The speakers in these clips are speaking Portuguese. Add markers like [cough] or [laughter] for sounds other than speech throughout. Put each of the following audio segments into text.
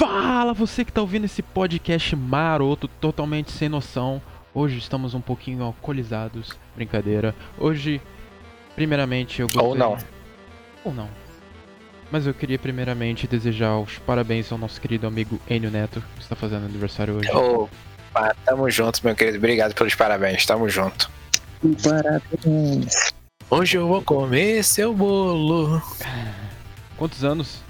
Fala você que tá ouvindo esse podcast maroto, totalmente sem noção. Hoje estamos um pouquinho alcoolizados, brincadeira. Hoje, primeiramente, eu gostaria... Ou não. Ou não. Mas eu queria primeiramente desejar os parabéns ao nosso querido amigo Enio Neto, que está fazendo aniversário hoje. Opa, tamo junto, meu querido. Obrigado pelos parabéns, tamo junto. Parabéns. Hoje eu vou comer seu bolo. Quantos anos?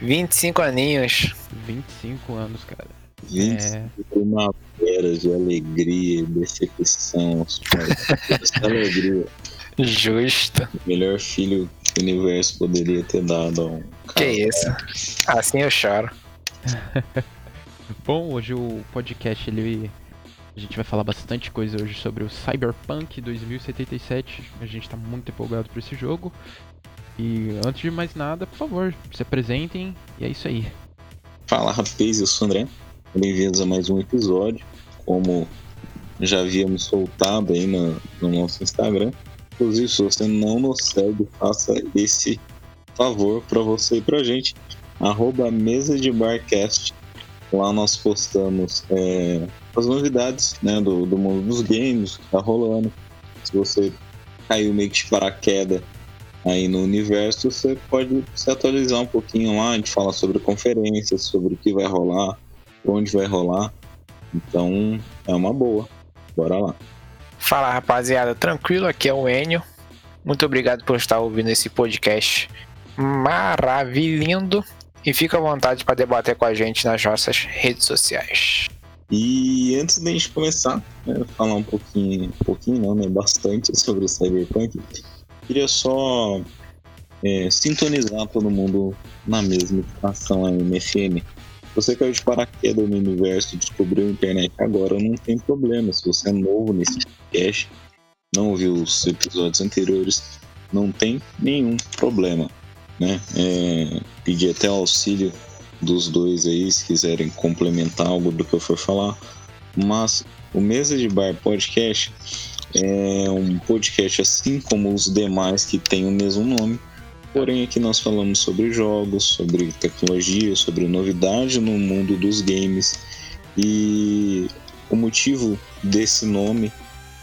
25 aninhos. 25 anos, cara. 20 É. primaveras de alegria, decepção. Essa alegria. Justo. O melhor filho que o universo poderia ter dado a um Que cara. isso? Assim eu choro. [laughs] Bom, hoje o podcast ele a gente vai falar bastante coisa hoje sobre o Cyberpunk 2077. A gente tá muito empolgado por esse jogo. E antes de mais nada, por favor, se apresentem e é isso aí. Fala rapaz, eu sou o André. Bem-vindos a mais um episódio. Como já havíamos soltado aí no, no nosso Instagram. Inclusive, se você não nos segue, faça esse favor para você e pra gente. Arroba mesa de barcast. Lá nós postamos é, as novidades né, do, do mundo dos games, que tá rolando. Se você caiu meio que de paraquedas aí no universo, você pode se atualizar um pouquinho lá, a gente fala sobre conferências, sobre o que vai rolar, onde vai rolar. Então é uma boa. Bora lá. Fala rapaziada, tranquilo? Aqui é o Enio. Muito obrigado por estar ouvindo esse podcast maravilhindo. E fica à vontade para debater com a gente nas nossas redes sociais. E antes da gente começar, né, falar um pouquinho, um pouquinho não, né, bastante [laughs] sobre o Cyberpunk, queria só é, sintonizar todo mundo na mesma estação aí, MFM. Você caiu de paraquedas no universo descobriu a internet agora, não tem problema. Se você é novo nesse podcast, não ouviu os episódios anteriores, não tem nenhum problema. Né? É, até o auxílio dos dois aí, se quiserem complementar algo do que eu for falar. Mas o Mesa de Bar Podcast é um podcast assim como os demais que tem o mesmo nome. Porém, aqui nós falamos sobre jogos, sobre tecnologia, sobre novidade no mundo dos games. E o motivo desse nome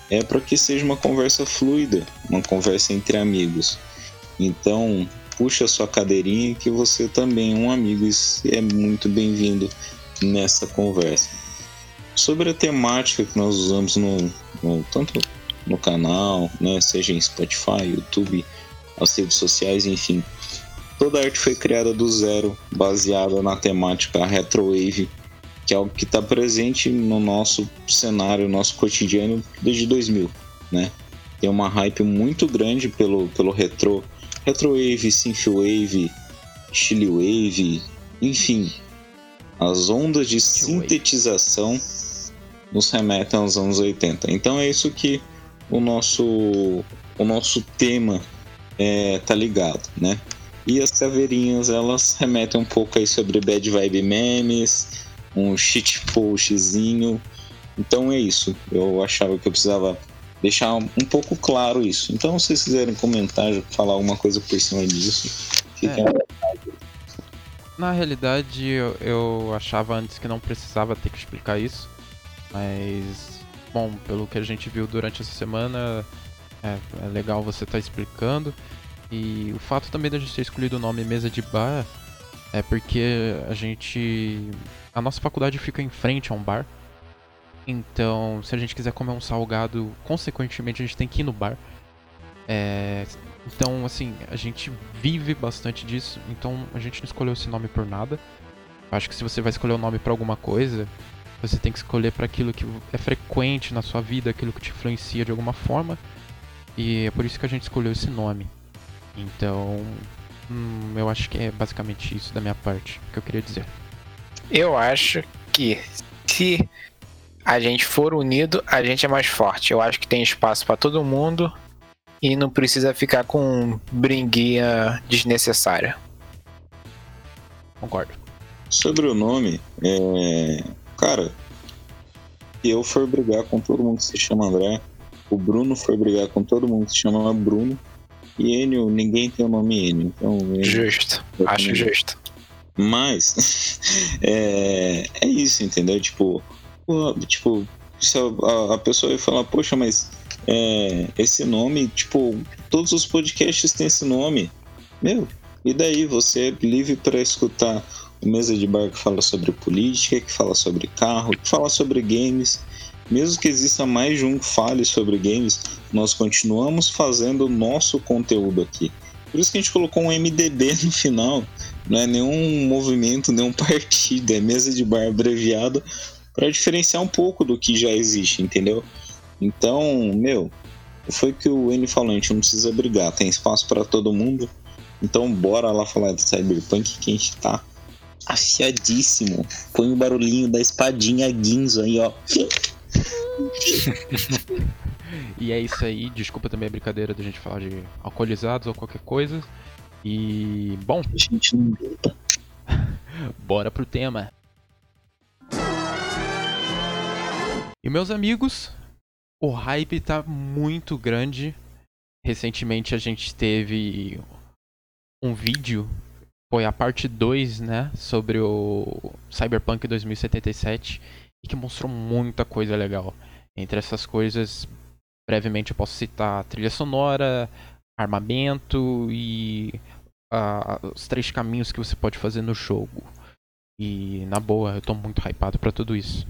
é para que seja uma conversa fluida, uma conversa entre amigos. Então, puxa sua cadeirinha que você também é um amigo e é muito bem-vindo nessa conversa. Sobre a temática que nós usamos no, no- tanto no canal, né, seja em Spotify, YouTube, as redes sociais, enfim. Toda a arte foi criada do zero, baseada na temática retrowave, que é algo que está presente no nosso cenário, nosso cotidiano desde 2000, né? Tem uma hype muito grande pelo, pelo retro, retrowave, synthwave, chillwave, enfim. As ondas de sintetização nos remetem aos anos 80. Então é isso que o nosso, o nosso tema é, tá ligado, né? E as caveirinhas, elas remetem um pouco aí sobre bad vibe memes, um shit postzinho. Então é isso. Eu achava que eu precisava deixar um pouco claro isso. Então, se vocês quiserem comentar, falar alguma coisa por cima disso, fiquem É. à vontade. Na realidade, eu, eu achava antes que não precisava ter que explicar isso, mas bom, pelo que a gente viu durante essa semana, é, é legal você estar explicando. E o fato também da gente ter escolhido o nome Mesa de Bar é porque a gente. A nossa faculdade fica em frente a um bar. Então, se a gente quiser comer um salgado, consequentemente a gente tem que ir no bar. É, então, assim, a gente vive bastante disso, então a gente não escolheu esse nome por nada. Acho que se você vai escolher o nome pra alguma coisa, você tem que escolher para aquilo que é frequente na sua vida, aquilo que te influencia de alguma forma. E é por isso que a gente escolheu esse nome. Então, hum, eu acho que é basicamente isso da minha parte que eu queria dizer. Eu acho que se a gente for unido, a gente é mais forte. Eu acho que tem espaço para todo mundo e não precisa ficar com bringuinha desnecessária. Concordo. Sobre o nome, é... cara, eu for brigar com todo mundo que se chama André, o Bruno for brigar com todo mundo que se chama Bruno, e Enio, ninguém tem o nome Enio. Então, Enio, Justo. eu Acho justo. Mas [laughs] é, é isso, entendeu? Tipo, tipo se a, a pessoa vai falar, poxa, mas é, esse nome, tipo, todos os podcasts têm esse nome. Meu, e daí você é livre para escutar Mesa de Bar que fala sobre política, que fala sobre carro, que fala sobre games. Mesmo que exista mais de um que fale sobre games, nós continuamos fazendo o nosso conteúdo aqui. Por isso que a gente colocou um MDB [laughs] no final. Não é nenhum movimento, nenhum partido, é mesa de bar abreviado para diferenciar um pouco do que já existe, entendeu? Então, meu, foi que o N falou, a gente não precisa brigar, tem espaço para todo mundo. Então bora lá falar de Cyberpunk que a gente tá afiadíssimo. Põe o barulhinho da espadinha Guinzo aí, ó. [laughs] e é isso aí. Desculpa também a brincadeira da gente falar de alcoolizados ou qualquer coisa. E. Bom. A gente não luta. [laughs] Bora pro tema. E meus amigos, o hype tá muito grande. Recentemente a gente teve um vídeo, foi a parte 2, né, sobre o Cyberpunk 2077 e que mostrou muita coisa legal. Entre essas coisas, brevemente eu posso citar trilha sonora, armamento e uh, os três caminhos que você pode fazer no jogo. E na boa, eu tô muito hypado para tudo isso.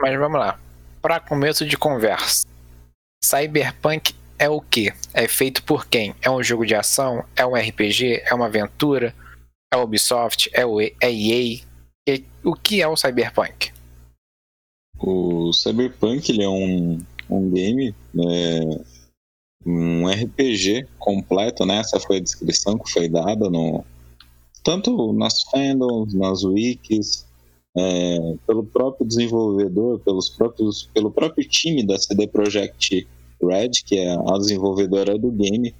Mas vamos lá. Para começo de conversa. Cyberpunk é o que? É feito por quem? É um jogo de ação? É um RPG? É uma aventura? É Ubisoft? É, o, é EA? o que é o Cyberpunk? O Cyberpunk ele é um, um game, né, um RPG completo, né? Essa foi a descrição que foi dada no tanto nas fandoms, nas wikis, é, pelo próprio desenvolvedor, pelos próprios, pelo próprio time da CD Projekt Red, que é a desenvolvedora do game.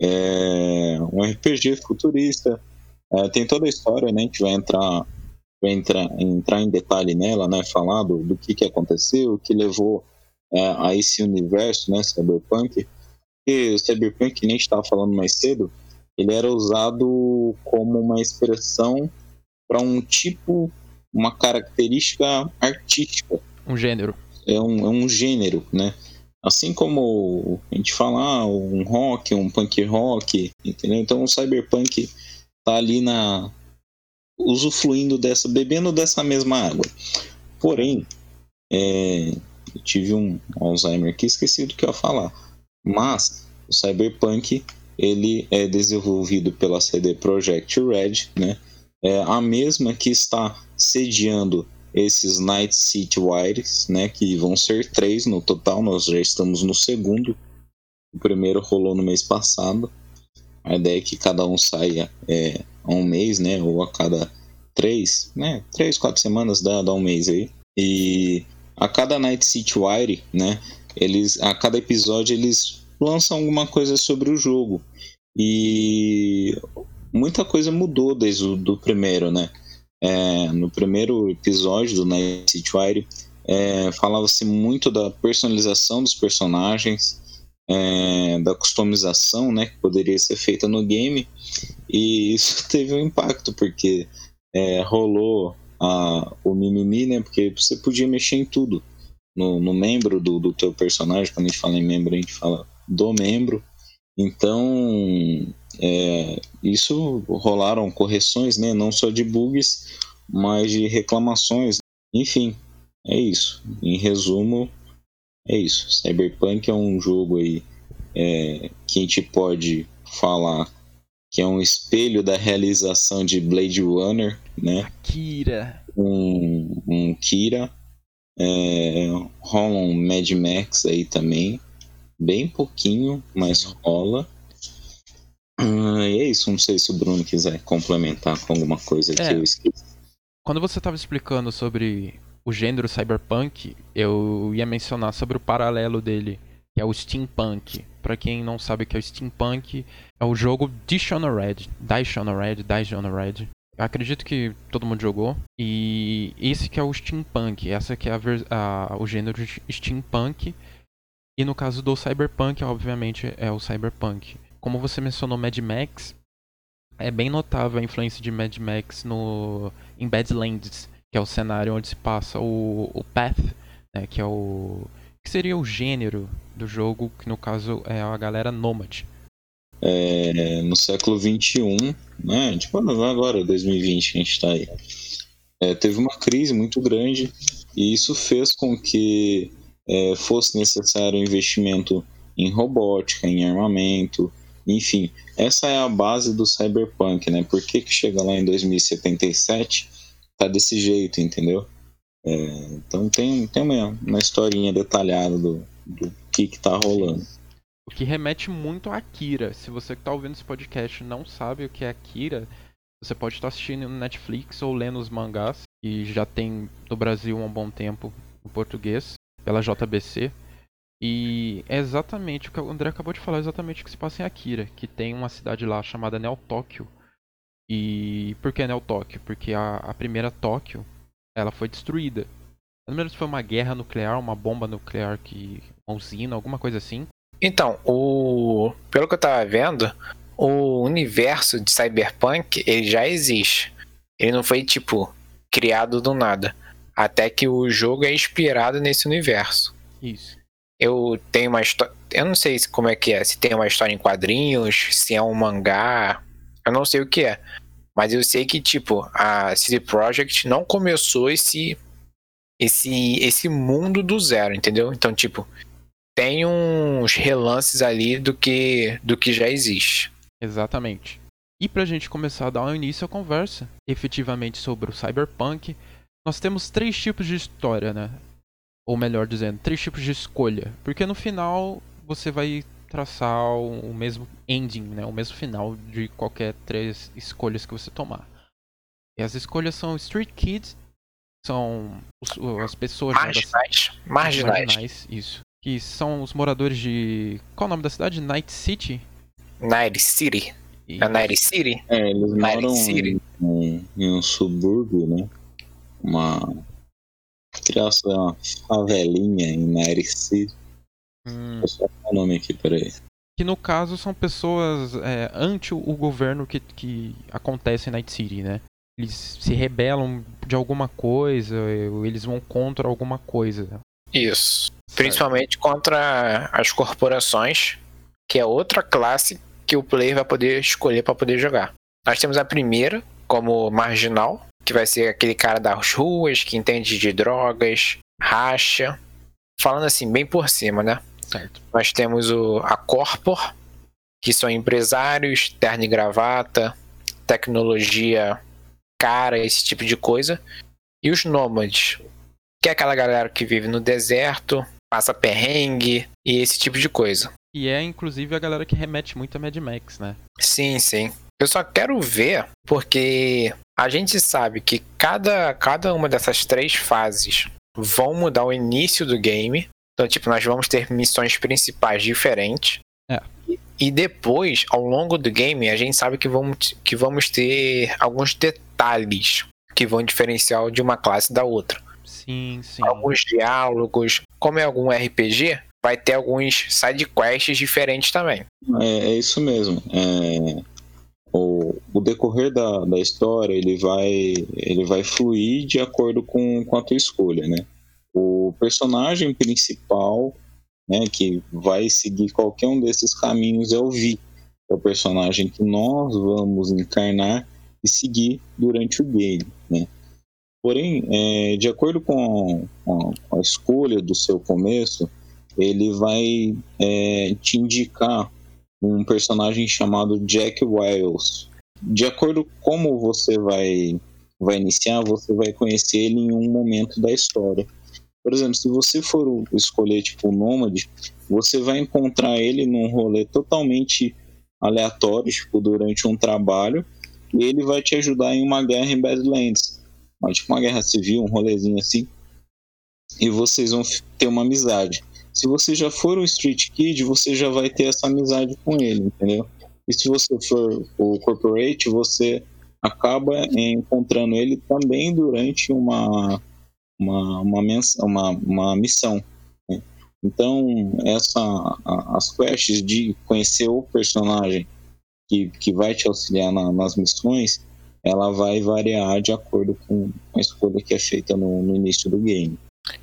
É um RPG futurista. É, tem toda a história, né? A gente vai entrar para entrar, entrar em detalhe nela, né, falar do, do que, que aconteceu, o que levou é, a esse universo, né, cyberpunk. E o cyberpunk, que nem estava falando mais cedo, ele era usado como uma expressão para um tipo, uma característica artística. Um gênero. É um, é um gênero, né? Assim como a gente fala ah, um rock, um punk rock, entendeu? Então o cyberpunk tá ali na, usufruindo dessa, bebendo dessa mesma água. Porém, é, eu tive um Alzheimer aqui, esqueci do que eu ia falar. Mas o Cyberpunk ele é desenvolvido pela CD Projekt Red, né? É a mesma que está sediando esses Night City Wires, né? Que vão ser três no total. Nós já estamos no segundo. O primeiro rolou no mês passado. A ideia é que cada um saia é, a um mês, né? Ou a cada três, né? Três, quatro semanas dá, dá um mês aí. E a cada Night City Wire, né? Eles, a cada episódio eles lançam alguma coisa sobre o jogo. E muita coisa mudou desde o do primeiro, né? É, no primeiro episódio do Night City Wire, é, falava-se muito da personalização dos personagens, é, da customização né, que poderia ser feita no game, e isso [laughs] teve um impacto, porque é, rolou a, o mimimi, né, porque você podia mexer em tudo. No, no membro do, do teu personagem, quando a gente fala em membro, a gente fala do membro. Então, é, isso rolaram correções, né, não só de bugs, mas de reclamações. Enfim, é isso. Em resumo, é isso. Cyberpunk é um jogo aí é, que a gente pode falar que é um espelho da realização de Blade Runner, né? Kira. Um, um Kira. É, rola um Mad Max aí também. Bem pouquinho, mas rola. Ah, e é isso, não sei se o Bruno quiser complementar com alguma coisa que é, eu esqueci. Quando você estava explicando sobre o gênero cyberpunk, eu ia mencionar sobre o paralelo dele, que é o steampunk. Para quem não sabe o que é o steampunk, é o jogo Dishonored, Dishonored, Dishonored. Eu acredito que todo mundo jogou. E esse que é o steampunk, essa que é a, a, o gênero steampunk. E no caso do cyberpunk, obviamente, é o cyberpunk. Como você mencionou Mad Max, é bem notável a influência de Mad Max no em Badlands, que é o cenário onde se passa o, o Path, né, que é o que seria o gênero do jogo, que no caso é a galera nômade. É, no século 21, né? Tipo agora, 2020, a gente está aí. É, teve uma crise muito grande e isso fez com que é, fosse necessário investimento em robótica, em armamento, enfim, essa é a base do cyberpunk, né? Por que, que chega lá em 2077 tá desse jeito, entendeu? É, então tem, tem uma, uma historinha detalhada do, do que que tá rolando. O que remete muito a Akira. Se você que tá ouvindo esse podcast não sabe o que é Akira, você pode estar assistindo no Netflix ou lendo os mangás, que já tem no Brasil há um bom tempo em português, pela JBC. E é exatamente o que o André acabou de falar, exatamente o que se passa em Akira, que tem uma cidade lá chamada Neo Tóquio. E por que Neo Tóquio? Porque a, a primeira Tóquio, ela foi destruída. Eu não lembro se foi uma guerra nuclear, uma bomba nuclear que uma usina, alguma coisa assim. Então, o pelo que eu tava vendo, o universo de Cyberpunk, ele já existe. Ele não foi tipo criado do nada, até que o jogo é inspirado nesse universo. Isso eu tenho uma história. Eu não sei como é que é, se tem uma história em quadrinhos, se é um mangá. Eu não sei o que é. Mas eu sei que, tipo, a CD Projekt não começou esse, esse, esse mundo do zero, entendeu? Então, tipo, tem uns relances ali do que, do que já existe. Exatamente. E pra gente começar a dar um início à conversa, efetivamente sobre o Cyberpunk, nós temos três tipos de história, né? ou melhor dizendo, três tipos de escolha, porque no final você vai traçar o mesmo ending, né, o mesmo final de qualquer três escolhas que você tomar. E as escolhas são Street Kids, são os, as pessoas marginais, né, marginais. marginais, isso, que são os moradores de qual é o nome da cidade? Night City. Night City. E... É Night City. É, eles Night moram City. Em, em um subúrbio, né? Uma criasse uma favelinha em Night City. Hum. Vou só o nome aqui, peraí. Que no caso são pessoas é, ante o governo que, que acontece em Night City, né? Eles se rebelam de alguma coisa, eles vão contra alguma coisa. Isso. Certo. Principalmente contra as corporações, que é outra classe que o player vai poder escolher para poder jogar. Nós temos a primeira como marginal, que vai ser aquele cara das ruas, que entende de drogas, racha. Falando assim, bem por cima, né? Certo. Nós temos o, a Corpor, que são empresários, terno e gravata, tecnologia cara, esse tipo de coisa. E os nômades, que é aquela galera que vive no deserto, passa perrengue e esse tipo de coisa. E é inclusive a galera que remete muito a Mad Max, né? Sim, sim. Eu só quero ver, porque a gente sabe que cada, cada uma dessas três fases vão mudar o início do game. Então, tipo, nós vamos ter missões principais diferentes. É. E depois, ao longo do game, a gente sabe que vamos, que vamos ter alguns detalhes que vão diferenciar de uma classe da outra. Sim, sim. Alguns diálogos. Como é algum RPG, vai ter alguns side quests diferentes também. É, é isso mesmo. É, o, o decorrer da, da história ele vai, ele vai fluir de acordo com, com a tua escolha, né? O personagem principal, né, que vai seguir qualquer um desses caminhos é o Vi, é o personagem que nós vamos encarnar e seguir durante o game, né? Porém, é, de acordo com a, a, escolha do seu começo, ele vai é, te indicar um personagem chamado Jack Wiles. De acordo com como você vai, vai iniciar, você vai conhecer ele em um momento da história. Por exemplo, se você for escolher tipo o Nômade, você vai encontrar ele num rolê totalmente aleatório, tipo, durante um trabalho, e ele vai te ajudar em uma guerra em Badlands. Tipo uma guerra civil, um rolezinho assim. E vocês vão ter uma amizade. Se você já for um Street Kid, você já vai ter essa amizade com ele, entendeu? E se você for o Corporate, você acaba encontrando ele também durante uma, uma, uma, uma, uma missão. Né? Então, essa, as quests de conhecer o personagem que, que vai te auxiliar na, nas missões, ela vai variar de acordo com a escolha que é feita no, no início do game.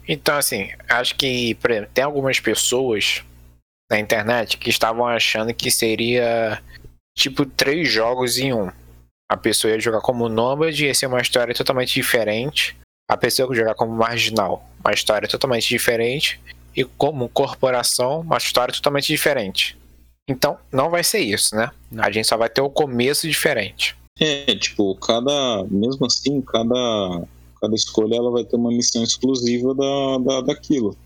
Então, assim, acho que, exemplo, tem algumas pessoas na internet que estavam achando que seria tipo três jogos em um. A pessoa ia jogar como Nômade, ia ser uma história totalmente diferente. A pessoa ia jogar como Marginal, uma história totalmente diferente. E como Corporação, uma história totalmente diferente. Então, não vai ser isso, né? Não. A gente só vai ter o começo diferente. É, tipo, cada. Mesmo assim, cada, cada escolha ela vai ter uma missão exclusiva da, da, daquilo.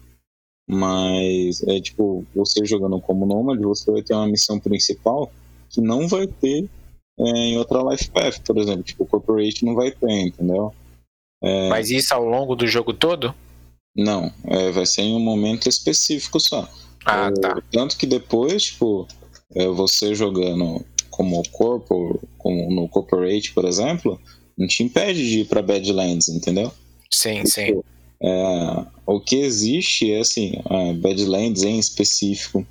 Mas é tipo, você jogando como Nomad, você vai ter uma missão principal que não vai ter é, em outra Life Path, por exemplo. Tipo, Corporate não vai ter, entendeu? É... Mas isso ao longo do jogo todo? Não, é, vai ser em um momento específico só. Ah, é, tá. Tanto que depois, tipo, é, você jogando como corpo, como no Corporate, por exemplo, não te impede de ir pra Badlands, entendeu? Sim, tipo, sim. É, o que existe é assim, a Badlands em específico,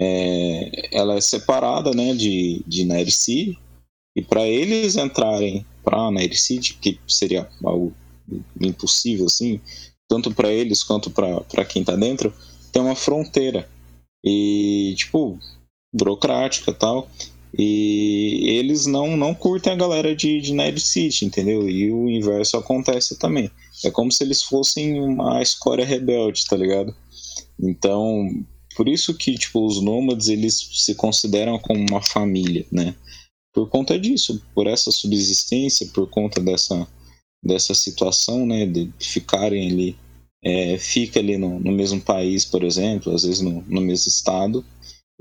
é, ela é separada né, de, de Night City, e para eles entrarem para Night City, que seria algo impossível assim, tanto para eles quanto para quem tá dentro, tem uma fronteira. E, tipo, burocrática tal. E eles não, não curtem a galera de, de Night City, entendeu? E o inverso acontece também. É como se eles fossem uma escória rebelde, tá ligado? Então, por isso que, tipo, os nômades, eles se consideram como uma família, né? Por conta disso, por essa subsistência, por conta dessa, dessa situação, né? De ficarem ali, é, fica ali no, no mesmo país, por exemplo, às vezes no, no mesmo estado,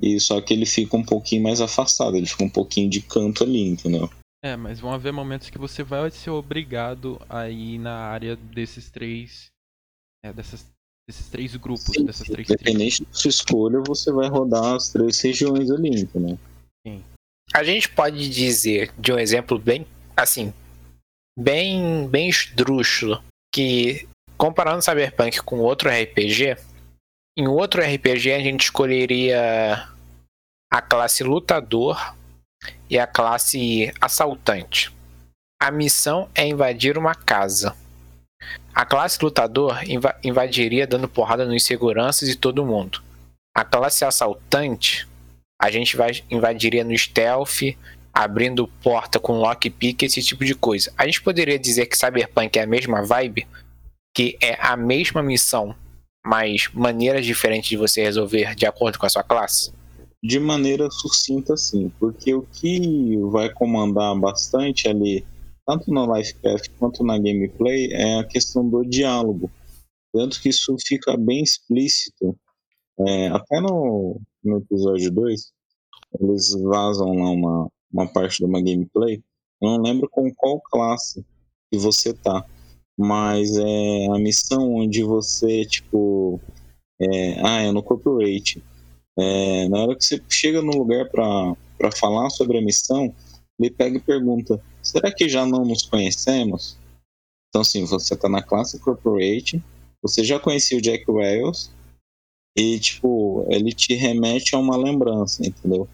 e só que ele fica um pouquinho mais afastado, ele fica um pouquinho de canto ali, entendeu? É, mas vão haver momentos que você vai ser obrigado a ir na área desses três. É, dessas, desses três grupos, Sim, dessas três Independente da sua escolha, você vai rodar as três regiões ali, entendeu? Sim. A gente pode dizer de um exemplo bem, assim, bem, bem esdrúxulo, que comparando Cyberpunk com outro RPG, em outro RPG a gente escolheria a classe lutador e a classe assaltante. A missão é invadir uma casa. A classe lutador inv invadiria dando porrada nos seguranças e todo mundo. A classe assaltante, a gente vai invadiria no stealth, abrindo porta com lockpick, esse tipo de coisa. A gente poderia dizer que Cyberpunk é a mesma vibe, que é a mesma missão, mas maneiras diferentes de você resolver de acordo com a sua classe? De maneira sucinta, sim, porque o que vai comandar bastante ali, tanto no Life Path quanto na gameplay, é a questão do diálogo. Tanto que isso fica bem explícito. É, até no, no episódio 2, eles vazam lá uma, uma parte de uma gameplay. Eu não lembro com qual classe que você tá mas é a missão onde você, tipo, é, ah, é no corporate. É, na hora que você chega no lugar para falar sobre a missão, ele pega e pergunta: será que já não nos conhecemos? Então, assim, você tá na classe corporate, você já conhecia o Jack Wells, e, tipo, ele te remete a uma lembrança, entendeu?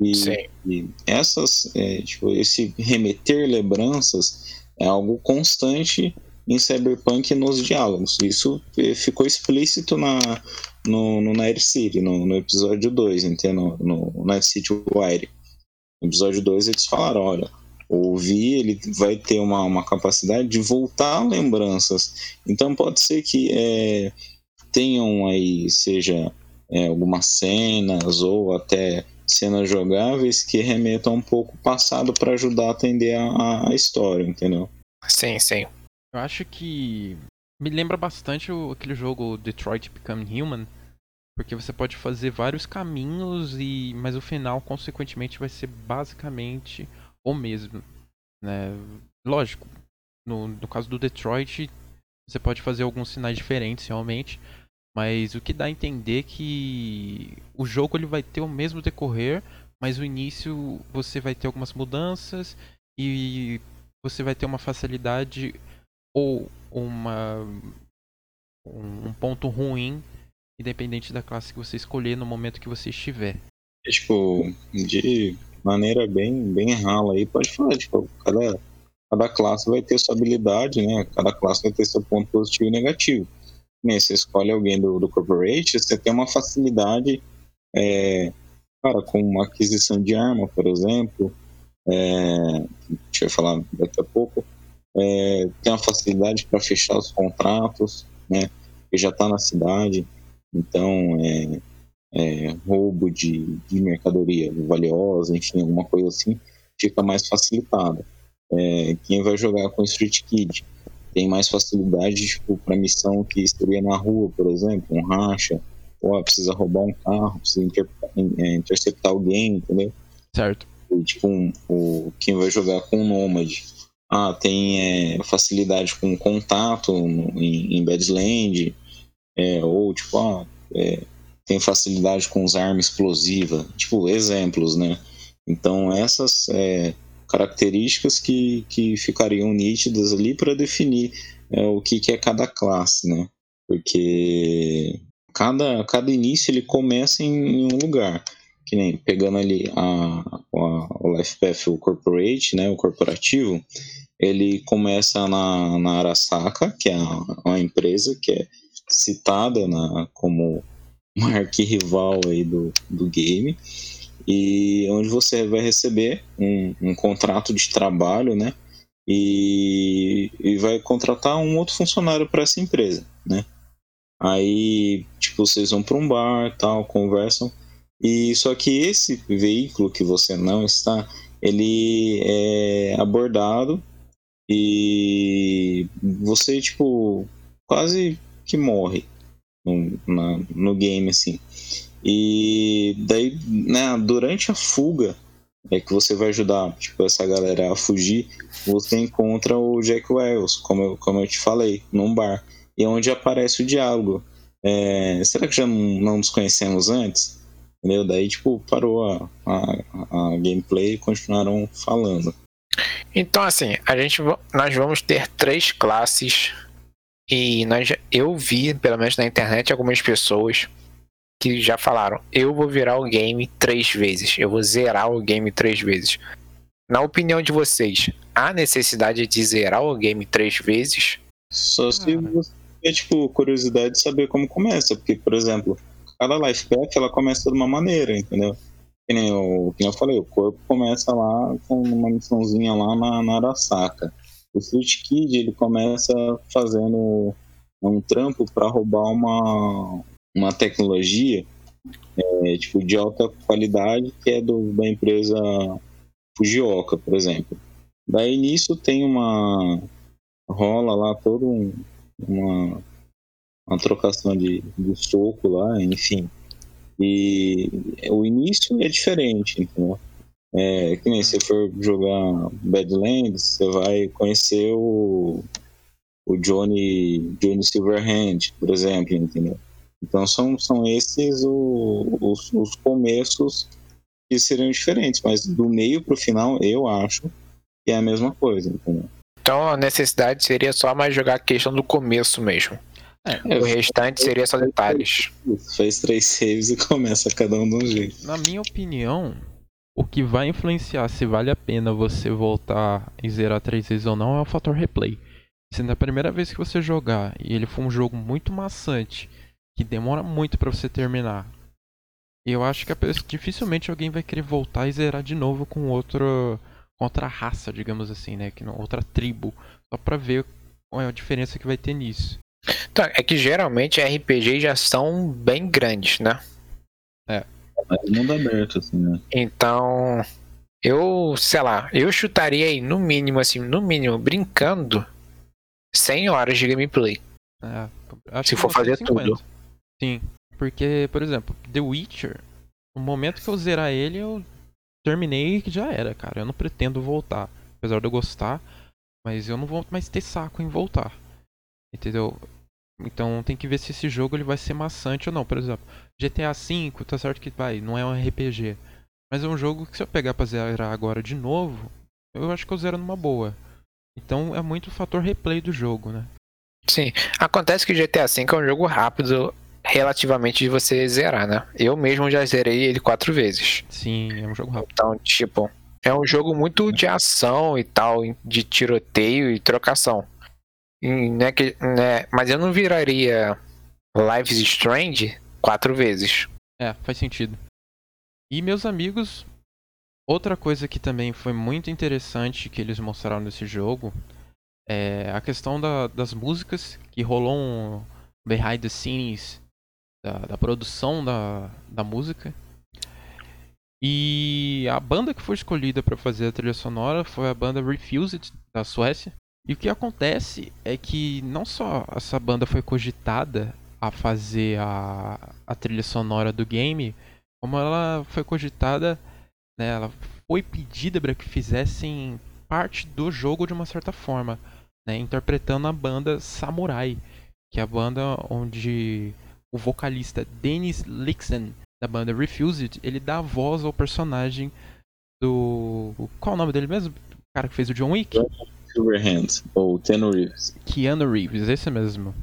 E, e essas, é, tipo, esse remeter lembranças é algo constante em Cyberpunk nos diálogos. Isso ficou explícito na, no, no Night City, no, no episódio 2, entendeu? No, no Night City Wire. No episódio 2 eles falaram, olha, o Vi ele vai ter uma, uma capacidade de voltar lembranças. Então pode ser que é, tenham aí, seja é, algumas cenas ou até cenas jogáveis que remetam um pouco o passado para ajudar a atender a, a história, entendeu? Sim, sim. Eu acho que me lembra bastante o, aquele jogo Detroit Become Human, porque você pode fazer vários caminhos e mas o final consequentemente vai ser basicamente o mesmo, né? Lógico, no, no caso do Detroit você pode fazer alguns sinais diferentes realmente, mas o que dá a entender que o jogo ele vai ter o mesmo decorrer, mas o início você vai ter algumas mudanças e você vai ter uma facilidade ou uma um ponto ruim, independente da classe que você escolher no momento que você estiver. É, tipo, de maneira bem, bem rala aí, pode falar, tipo, cada, cada classe vai ter sua habilidade, né? Cada classe vai ter seu ponto positivo e negativo. Né? Você escolhe alguém do, do corporate, você tem uma facilidade, é, cara, com uma aquisição de arma, por exemplo, é, deixa eu falar daqui a pouco, é, tem uma facilidade para fechar os contratos, né? Que já está na cidade, então é, é, roubo de, de, mercadoria valiosa, enfim, alguma coisa assim, fica mais facilitada. É, quem vai jogar com Street Kid tem mais facilidade tipo, para missão que seria na rua, por exemplo, um racha, ou precisa roubar um carro, precisa inter, é, interceptar alguém, entendeu? Certo. E, tipo, um, o, quem vai jogar com o Nomad ah, tem é, facilidade com contato em, em Badland, é, ou tipo, ah, é, tem facilidade com os armas explosivas, tipo, exemplos, né? Então, essas é, características que, que ficariam nítidas ali para definir é, o que, que é cada classe, né? Porque cada, cada início ele começa em, em um lugar, que nem pegando ali a, a, o Life Path, o Corporate, né, o corporativo, ele começa na, na Arasaka, que é uma empresa que é citada na, como uma arquirrival aí do, do game e onde você vai receber um, um contrato de trabalho, né? E, e vai contratar um outro funcionário para essa empresa, né? Aí, tipo, vocês vão para um bar, tal, conversam. E só que esse veículo que você não está, ele é abordado e você, tipo, quase que morre no, na, no game, assim. E daí, né, durante a fuga, é que você vai ajudar, tipo, essa galera a fugir, você encontra o Jack Wells, como eu, como eu te falei, num bar. E é onde aparece o diálogo. É, será que já não, nos conhecemos antes? Entendeu? Daí, tipo, parou a, a, a gameplay e continuaram falando. Então, assim, a gente, nós vamos ter três classes e nós, eu vi, pelo menos na internet, algumas pessoas que já falaram: eu vou virar o game três vezes, eu vou zerar o game três vezes. Na opinião de vocês, há necessidade de zerar o game três vezes? Só se ah. você tiver, tipo, curiosidade de saber como começa, porque, por exemplo, cada life path ela começa de uma maneira, entendeu? Que nem, eu, que nem eu falei, o corpo começa lá com uma missãozinha lá na, na Arasaka. O Street Kid ele começa fazendo um trampo para roubar uma, uma tecnologia é, tipo de alta qualidade que é do, da empresa Fujioka, por exemplo. Daí nisso tem uma rola lá todo um, uma uma trocação de, de soco lá, enfim. E o início é diferente, entendeu? É, que nem se for jogar Badlands, você vai conhecer o, o Johnny, Johnny Silverhand, por exemplo, entendeu? Então são, são esses o, os, os começos que seriam diferentes, mas do meio para o final eu acho que é a mesma coisa, entendeu? Então a necessidade seria só mais jogar a questão do começo mesmo. É, o restante seria só detalhes. Fez três saves e começa cada um de um jeito. Na minha opinião, o que vai influenciar se vale a pena você voltar e zerar três vezes ou não é o fator replay. Se na primeira vez que você jogar e ele for um jogo muito maçante, que demora muito para você terminar, eu acho que dificilmente alguém vai querer voltar e zerar de novo com outro, outra raça, digamos assim, né, que outra tribo, só para ver qual é a diferença que vai ter nisso. Então, é que geralmente RPG já são bem grandes, né? É. Mas mundo aberto, assim, né? Então, eu, sei lá, eu chutaria aí, no mínimo, assim, no mínimo, brincando, 100 horas de gameplay. É, se for fazer 50. tudo. Sim, porque, por exemplo, The Witcher, no momento que eu zerar ele, eu terminei e já era, cara. Eu não pretendo voltar. Apesar de eu gostar, mas eu não vou mais ter saco em voltar. Entendeu? Então tem que ver se esse jogo ele vai ser maçante ou não. Por exemplo, GTA V, tá certo que vai, não é um RPG. Mas é um jogo que se eu pegar pra zerar agora de novo, eu acho que eu zero numa boa. Então é muito o fator replay do jogo, né? Sim. Acontece que GTA V é um jogo rápido relativamente de você zerar, né? Eu mesmo já zerei ele quatro vezes. Sim, é um jogo rápido. Então, tipo, é um jogo muito de ação e tal, de tiroteio e trocação. E, né, que, né, mas eu não viraria Life is Strange quatro vezes. É, faz sentido. E meus amigos, outra coisa que também foi muito interessante que eles mostraram nesse jogo é a questão da, das músicas, que rolou um behind the scenes da, da produção da, da música. E a banda que foi escolhida para fazer a trilha sonora foi a banda Refused, da Suécia. E o que acontece é que não só essa banda foi cogitada a fazer a, a trilha sonora do game, como ela foi cogitada, né, ela foi pedida para que fizessem parte do jogo de uma certa forma, né, interpretando a banda Samurai, que é a banda onde o vocalista Dennis Lixen da banda Refused, ele dá voz ao personagem do qual é o nome dele mesmo? O cara que fez o John Wick? Silverhand, ou Keanu Reeves. Keanu Reeves, esse mesmo.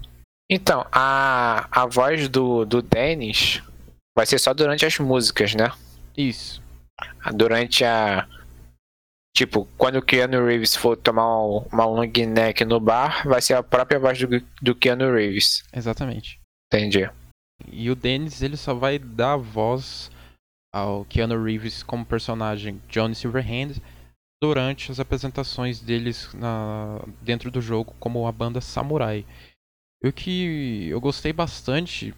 Então, a, a voz do, do Dennis vai ser só durante as músicas, né? Isso. Durante a. Tipo, quando o Keanu Reeves for tomar uma long neck no bar, vai ser a própria voz do, do Keanu Reeves. Exatamente. Entendi. E o Dennis, ele só vai dar voz ao Keanu Reeves como personagem Johnny Silverhand durante as apresentações deles na, dentro do jogo como a banda Samurai. O que eu gostei bastante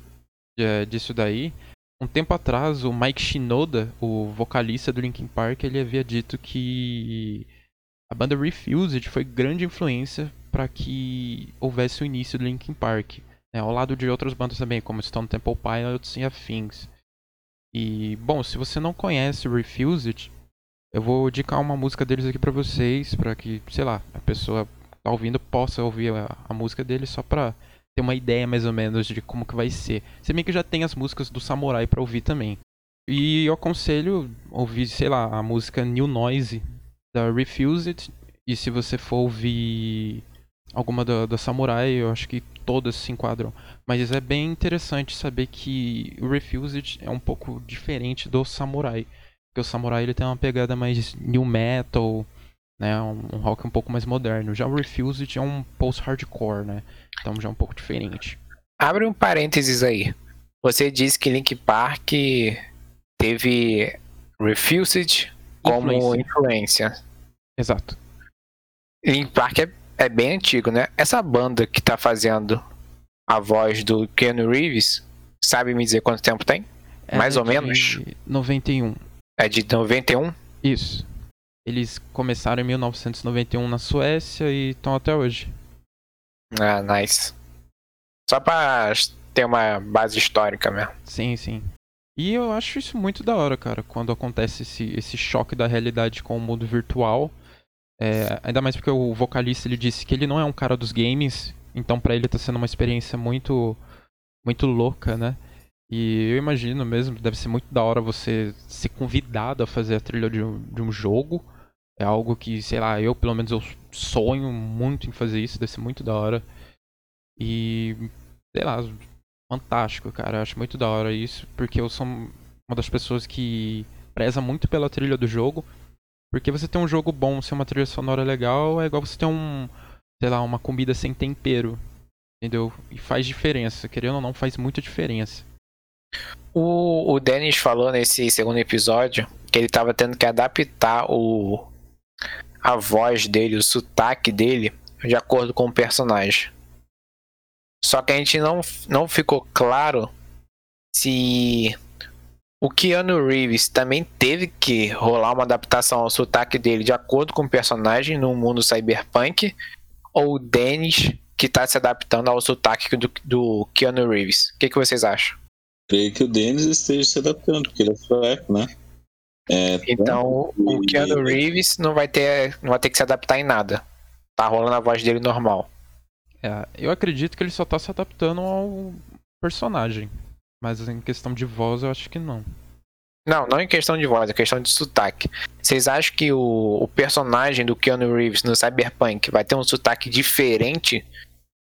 é, disso daí, um tempo atrás o Mike Shinoda, o vocalista do Linkin Park, ele havia dito que a banda Refused foi grande influência para que houvesse o início do Linkin Park, né, ao lado de outras bandas também, como Stone Temple Pilots e afins. E, bom, se você não conhece Refused, eu vou indicar uma música deles aqui para vocês, para que, sei lá, a pessoa que tá ouvindo possa ouvir a, a música deles só pra ter uma ideia mais ou menos de como que vai ser. Se bem que já tem as músicas do Samurai para ouvir também. E eu aconselho ouvir, sei lá, a música New Noise da Refused. E se você for ouvir alguma da, da Samurai, eu acho que todas se enquadram. Mas é bem interessante saber que o Refused é um pouco diferente do Samurai. Porque o Samurai ele tem uma pegada mais new metal, né, um, um rock um pouco mais moderno. Já o Refused é um post-hardcore, né? Então já é um pouco diferente. Abre um parênteses aí. Você disse que Link Park teve Refused como influência. influência. Exato. Link Park é, é, bem antigo, né? Essa banda que tá fazendo a voz do Keanu Reeves, sabe me dizer quanto tempo tem? É Mais ou de menos? 91. É de 91? Isso. Eles começaram em 1991 na Suécia e estão até hoje. Ah, nice. Só pra ter uma base histórica mesmo. Sim, sim. E eu acho isso muito da hora, cara, quando acontece esse, esse choque da realidade com o mundo virtual. É, ainda mais porque o vocalista ele disse que ele não é um cara dos games, então para ele tá sendo uma experiência muito muito louca, né? E eu imagino mesmo, deve ser muito da hora você ser convidado a fazer a trilha de um, de um jogo. É algo que, sei lá, eu pelo menos eu sonho muito em fazer isso, deve ser muito da hora. E, sei lá, fantástico, cara. Eu acho muito da hora isso, porque eu sou uma das pessoas que preza muito pela trilha do jogo. Porque você ter um jogo bom sem uma trilha sonora legal é igual você ter um, sei lá, uma comida sem tempero. Entendeu? E faz diferença, querendo ou não, faz muita diferença. O, o Dennis falou nesse segundo episódio que ele estava tendo que adaptar o, a voz dele, o sotaque dele, de acordo com o personagem. Só que a gente não, não ficou claro se o Keanu Reeves também teve que rolar uma adaptação ao sotaque dele de acordo com o personagem no mundo cyberpunk, ou o Dennis que está se adaptando ao sotaque do, do Keanu Reeves. O que, que vocês acham? Creio que o Dennis esteja se adaptando, porque ele é sueco, né? É, então o Keanu Reeves não vai ter não vai ter que se adaptar em nada. Tá rolando a voz dele normal. É, eu acredito que ele só tá se adaptando ao personagem. Mas em questão de voz eu acho que não. Não, não em questão de voz, é questão de sotaque. Vocês acham que o, o personagem do Keanu Reeves no Cyberpunk vai ter um sotaque diferente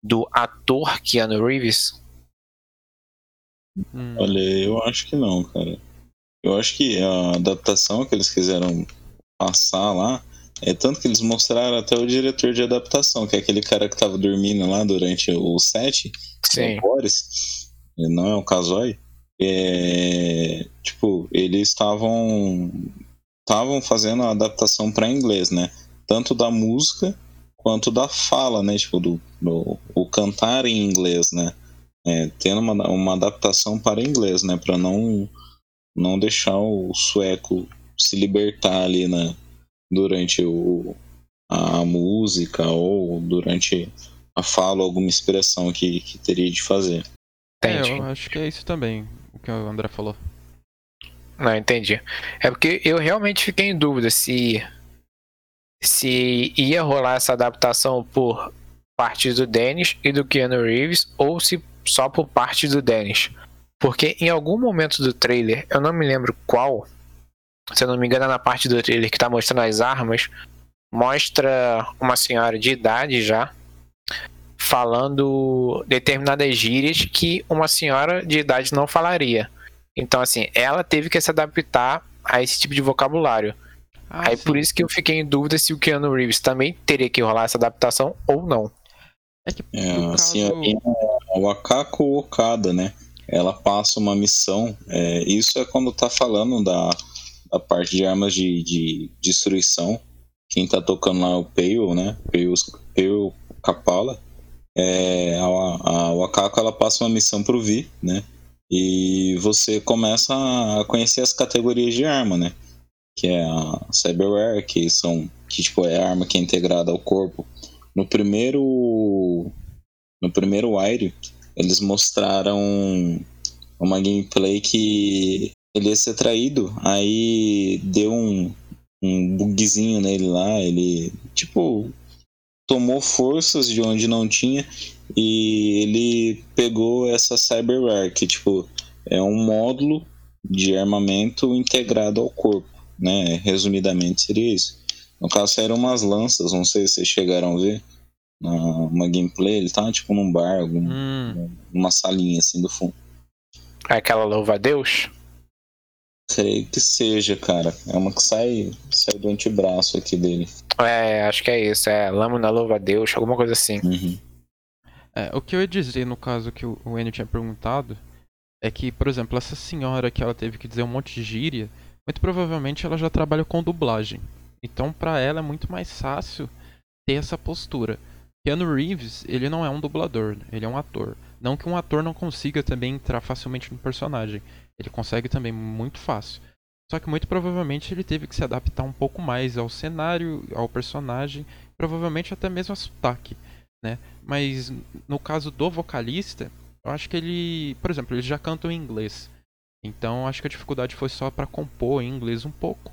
do ator Keanu Reeves? Hum, Olha, eu acho que não, cara. Eu acho que a adaptação que eles quiseram passar lá é tanto que eles mostraram até o diretor de adaptação, que é aquele cara que tava dormindo lá durante o set, Sim. o Boris, não é o Kazoy. É, tipo, eles estavam estavam fazendo a adaptação para inglês, né? Tanto da música quanto da fala, né? Tipo, do, do o cantar em inglês, né? É, tendo uma, uma adaptação para inglês, né? Para não não deixar o sueco se libertar ali na, durante o, a música ou durante a fala, alguma expressão que, que teria de fazer. É, eu acho que é isso também, o que o André falou. Não, entendi. É porque eu realmente fiquei em dúvida se se ia rolar essa adaptação por parte do Dennis e do Keanu Reeves ou se só por parte do Dennis. Porque em algum momento do trailer, eu não me lembro qual, se eu não me engano, é na parte do trailer que tá mostrando as armas, mostra uma senhora de idade já falando determinadas gírias que uma senhora de idade não falaria. Então, assim, ela teve que se adaptar a esse tipo de vocabulário. Ah, Aí sim. por isso que eu fiquei em dúvida se o Keanu Reeves também teria que rolar essa adaptação ou não. É que É, no a caso... senhorinha Wakako Okada, né? Ela passa uma missão. é, isso é quando tá falando da, da parte de armas de, de destruição. Quem tá tocando lá é o Pale, né? Pale, Pale Kapala. É, a, a Wakako ela passa uma missão pro Vi, né? E você começa a conhecer as categorias de arma, né? Que é a Cyberware, que são que tipo é a arma que é integrada ao corpo. No primeiro no primeiro Wire, eles mostraram uma gameplay que ele ia ser traído, aí deu um, um bugzinho nele lá, ele tipo tomou forças de onde não tinha e ele pegou essa cyberware que tipo é um módulo de armamento integrado ao corpo, né? Resumidamente seria isso. No caso saíram umas lanças, não sei se vocês chegaram a ver na uma gameplay, ele tá tipo num bar, algum, Hum, numa salinha assim do fundo. Aquela louva a Deus? Creio que seja, cara. É uma que sai, sai do antebraço aqui dele. É, acho que é isso. É lâmina louva a Deus, alguma coisa assim. Uhum. É, o que eu ia dizer no caso que o Enio tinha perguntado é que, por exemplo, essa senhora que ela teve que dizer um monte de gíria, muito provavelmente ela já trabalha com dublagem. Então, pra ela é muito mais fácil ter essa postura. Keanu Reeves, ele não é um dublador, ele é um ator. Não que um ator não consiga também entrar facilmente no personagem. Ele consegue também muito fácil. Só que muito provavelmente ele teve que se adaptar um pouco mais ao cenário, ao personagem, provavelmente até mesmo a sotaque, né? Mas no caso do vocalista, eu acho que ele, por exemplo, eles já cantam em inglês. Então acho que a dificuldade foi só para compor em inglês um pouco.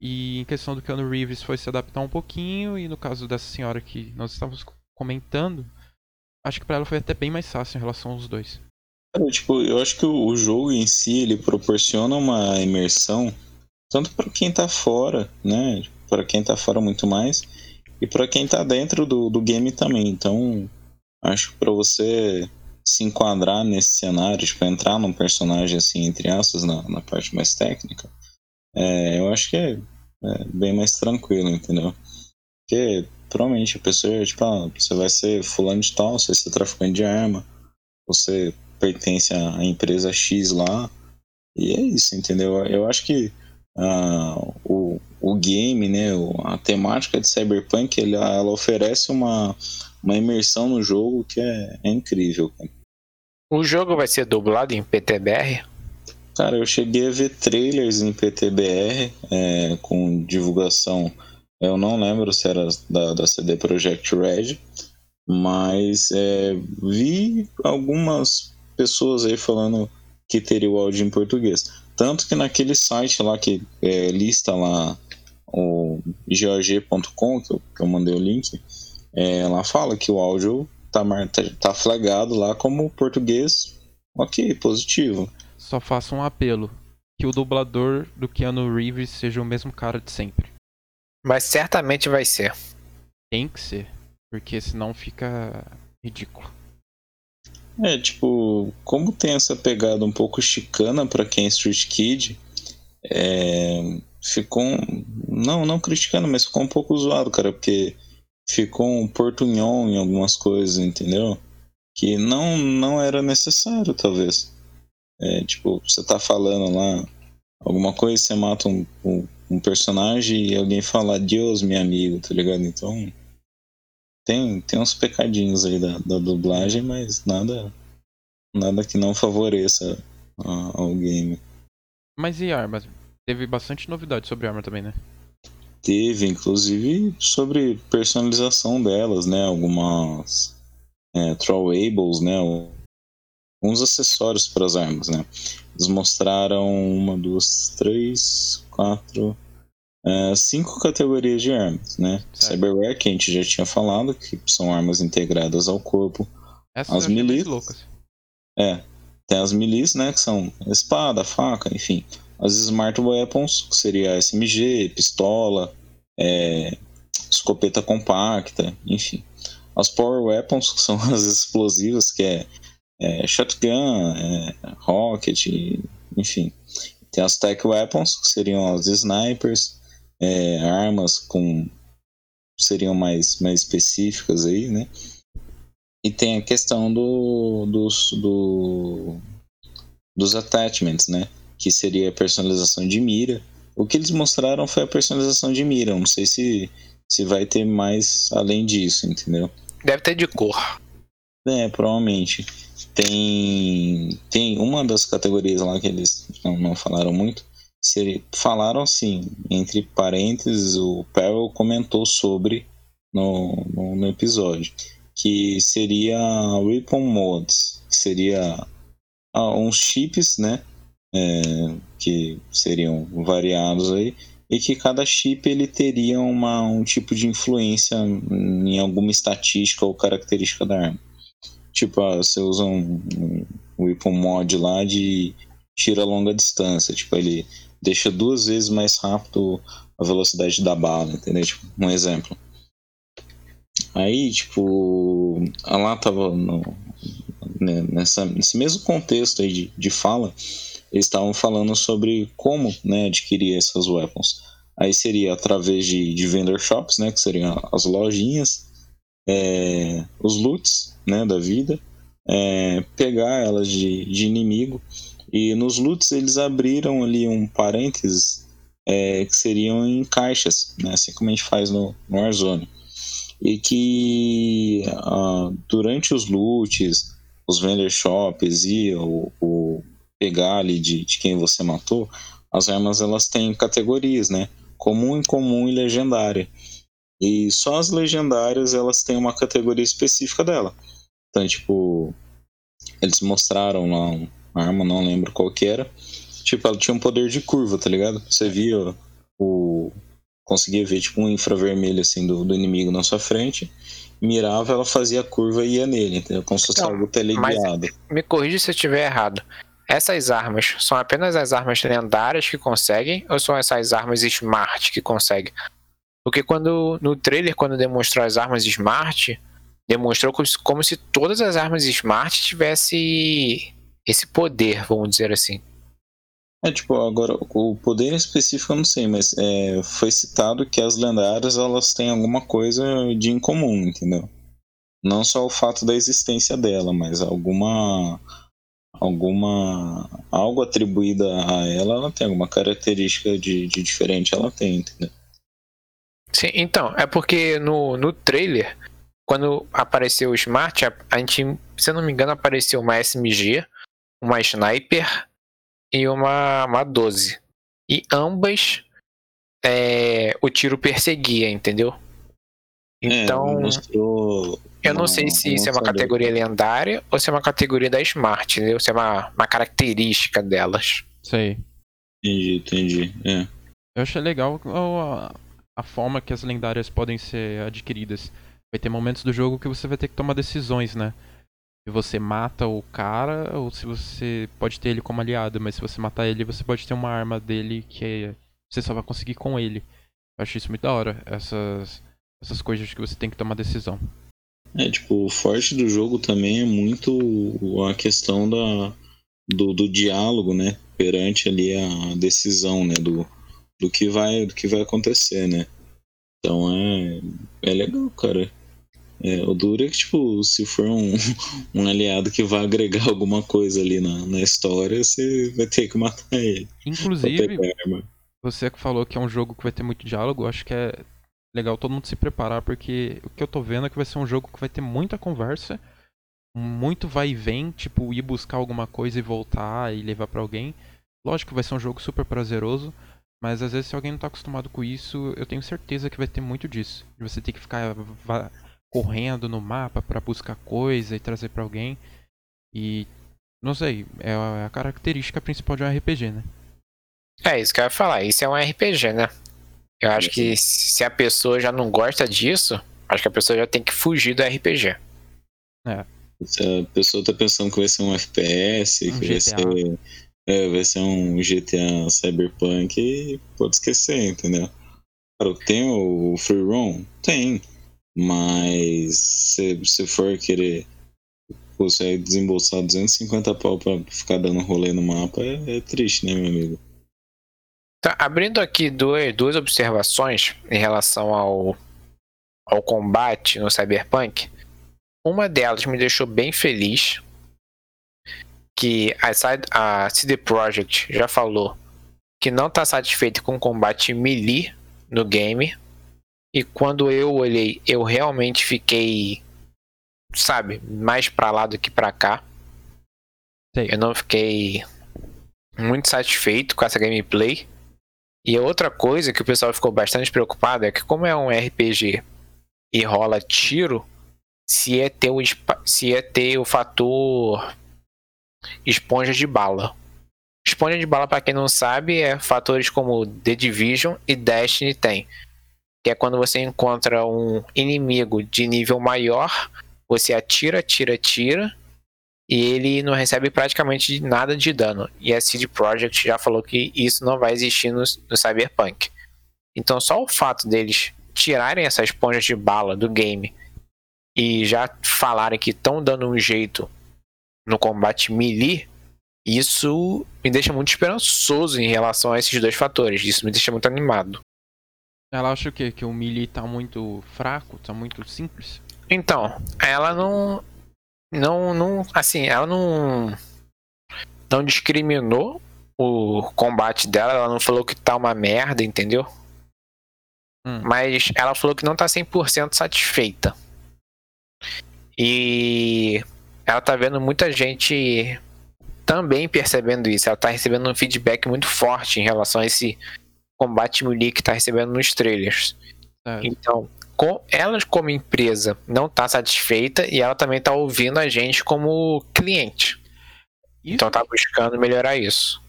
E em questão do Keanu Reeves foi se adaptar um pouquinho e no caso dessa senhora que nós estávamos comentando, acho que para ela foi até bem mais fácil em relação aos dois. Tipo, eu acho que o, o jogo em si ele proporciona uma imersão tanto para quem tá fora, né? Para quem tá fora muito mais e para quem tá dentro do, do game também. Então, acho que para você se enquadrar nesse cenário, tipo, entrar num personagem assim entre aspas na, na parte mais técnica, é, eu acho que é, é bem mais tranquilo, entendeu? Porque provavelmente a pessoa, tipo, ah, você vai ser fulano de tal, você vai ser traficante de arma, você pertence à empresa X lá. E é isso, entendeu? Eu acho que ah, o, o game, né, a temática de Cyberpunk, ele, ela oferece uma, uma imersão no jogo que é, é incrível. O jogo vai ser dublado em PTBR? Cara, eu cheguei a ver trailers em PTBR é, com divulgação. Eu não lembro se era da, da CD Projekt Red, mas é, vi algumas pessoas aí falando que teria o áudio em português. Tanto que naquele site lá que é, lista lá o GOG.com, que eu, que eu mandei o link, é, ela fala que o áudio tá, tá, tá flagado lá como português, ok, positivo. Só faço um apelo que o dublador do Keanu Reeves seja o mesmo cara de sempre. Mas certamente vai ser. Tem que ser, porque senão fica ridículo. É, tipo, como tem essa pegada um pouco chicana para quem é Street Kid, é, ficou. Não, não criticando, mas ficou um pouco zoado, cara, porque ficou um portunhol em algumas coisas, entendeu? Que não, não era necessário, talvez. É, tipo, você tá falando lá alguma coisa, você mata um, um, um personagem e alguém fala Deus, meu amigo, tá ligado? Então. Tem, tem uns pecadinhos aí da, da dublagem, mas nada nada que não favoreça ao game. Mas e armas? Teve bastante novidade sobre arma também, né? Teve, inclusive, sobre personalização delas, né? Algumas é, throwables, né? Alguns acessórios para as armas, né? Eles mostraram uma, duas, três, quatro, é, cinco categorias de armas, né? Certo. Cyberware, que a gente já tinha falado, que são armas integradas ao corpo. Essas as milícias. É. Tem as milis, né? Que são espada, faca, enfim as Smart Weapons, que seria SMG, pistola, é, escopeta compacta, enfim. As Power Weapons, que são [laughs] as explosivas, que é, é shotgun, é, rocket, enfim. Tem as Tech Weapons, que seriam as snipers, é, armas com seriam mais, mais específicas aí, né? E tem a questão do, dos, do, dos attachments, né? que seria a personalização de mira. O que eles mostraram foi a personalização de mira. Não sei se, se vai ter mais além disso, entendeu? Deve ter de cor. É, provavelmente. Tem, tem uma das categorias lá que eles não, não falaram muito. Falaram assim, entre parênteses, o Perel comentou sobre no, no, no episódio. Que seria Weapon Mods. Que seria ah, uns chips, né? é, que seriam variados aí, e que cada chip ele teria uma, um tipo de influência em alguma estatística ou característica da arma. Tipo, ah, você usa um, um weapon mod lá de tira a longa distância, tipo, ele deixa duas vezes mais rápido a velocidade da bala, entendeu? Tipo, um exemplo. Aí, tipo, lá tava no, né, nessa, nesse mesmo contexto aí de, de fala, eles estavam falando sobre como né, adquirir essas weapons. Aí seria através de, de vendor shops, né, que seriam as lojinhas, é, os loots né, da vida, é, pegar elas de, de inimigo. E nos loots eles abriram ali um parênteses é, que seriam em caixas, né, assim como a gente faz no, no Warzone. E que uh, durante os loots, os vendor shops e o, o pegar ali de, de quem você matou, as armas elas têm categorias, né? Comum, incomum e legendária. E só as legendárias elas têm uma categoria específica dela. Então, tipo, eles mostraram lá uma arma, não lembro qual que era. Tipo, ela tinha um poder de curva, tá ligado? Você via o. Conseguia ver tipo um infravermelho assim do, do inimigo na sua frente. Mirava, ela fazia a curva e ia nele, entendeu? Como se fosse então, algo teleguiado. Me corrija se eu estiver errado. Essas armas são apenas as armas lendárias que conseguem ou são essas armas smart que conseguem? Porque quando no trailer, quando demonstrou as armas smart, demonstrou como se todas as armas smart tivessem esse poder, vamos dizer assim. É, tipo, agora, o poder específico eu não sei, mas é, foi citado que as lendárias, elas têm alguma coisa de incomum, entendeu? Não só o fato da existência dela, mas alguma alguma algo atribuída a ela, ela tem alguma característica de, de diferente, ela tem, entendeu? Sim, então, é porque no, no trailer, quando apareceu o Smart, a, a gente, se eu não me engano, apareceu uma SMG, uma Sniper e uma, uma 12. E ambas é, o tiro perseguia, entendeu? Então. É, mostrou eu não, não sei se isso é uma categoria lendária ou se é uma categoria da Smart, entendeu? Se é uma, uma característica delas. Sei. Entendi, entendi. É. Eu achei legal a, a forma que as lendárias podem ser adquiridas. Vai ter momentos do jogo que você vai ter que tomar decisões, né? Você mata o cara ou se você pode ter ele como aliado, mas se você matar ele, você pode ter uma arma dele que você só vai conseguir com ele. Eu acho isso muito da hora, essas, essas coisas que você tem que tomar decisão. É, tipo, o forte do jogo também é muito a questão da, do, do diálogo, né? Perante ali a decisão, né? Do, do, que, vai, do que vai acontecer, né? Então é, é legal, cara. É, o duro é que, tipo, se for um, [laughs] um aliado que vai agregar alguma coisa ali na, na história, você vai ter que matar ele. Inclusive, você que falou que é um jogo que vai ter muito diálogo, acho que é legal todo mundo se preparar, porque o que eu tô vendo é que vai ser um jogo que vai ter muita conversa, muito vai e vem, tipo, ir buscar alguma coisa e voltar e levar para alguém. Lógico que vai ser um jogo super prazeroso, mas às vezes se alguém não tá acostumado com isso, eu tenho certeza que vai ter muito disso. De você ter que ficar correndo no mapa para buscar coisa e trazer para alguém. E não sei, é a característica principal de um RPG, né? É isso que eu ia falar, isso é um RPG, né? Eu acho que se a pessoa já não gosta disso, acho que a pessoa já tem que fugir do RPG. É. Se a pessoa tá pensando que vai ser um FPS, um que vai ser, é, vai ser um GTA Cyberpunk, pode esquecer, entendeu? Claro, tem o Free Roam? Tem. Mas se você for querer você desembolsar 250 pau pra ficar dando rolê no mapa, é, é triste, né, meu amigo? Tá, abrindo aqui duas, duas observações em relação ao, ao combate no Cyberpunk. Uma delas me deixou bem feliz, que a, a CD Projekt já falou que não está satisfeito com o combate melee no game, e quando eu olhei, eu realmente fiquei, sabe, mais para lá do que para cá. Sei. Eu não fiquei muito satisfeito com essa gameplay. E outra coisa que o pessoal ficou bastante preocupado é que como é um RPG e rola tiro, se é ter o, se é ter o fator esponja de bala. Esponja de bala, para quem não sabe, é fatores como The Division e Destiny tem que é quando você encontra um inimigo de nível maior, você atira, atira, atira, e ele não recebe praticamente nada de dano. E a CD Projekt já falou que isso não vai existir no, no Cyberpunk. Então só o fato deles tirarem essa esponja de bala do game e já falarem que estão dando um jeito no combate melee, isso me deixa muito esperançoso em relação a esses dois fatores. Isso me deixa muito animado. Ela acha o quê? Que o melee tá muito fraco, tá muito simples? Então, ela não. Não, não. Assim, ela não. Não discriminou o combate dela, ela não falou que tá uma merda, entendeu? Hum. Mas ela falou que não tá 100% satisfeita. E ela tá vendo muita gente também percebendo isso. Ela tá recebendo um feedback muito forte em relação a esse combate que está recebendo nos trailers. É. Então, com, ela como empresa não está satisfeita e ela também está ouvindo a gente como cliente. Isso então está buscando melhorar isso.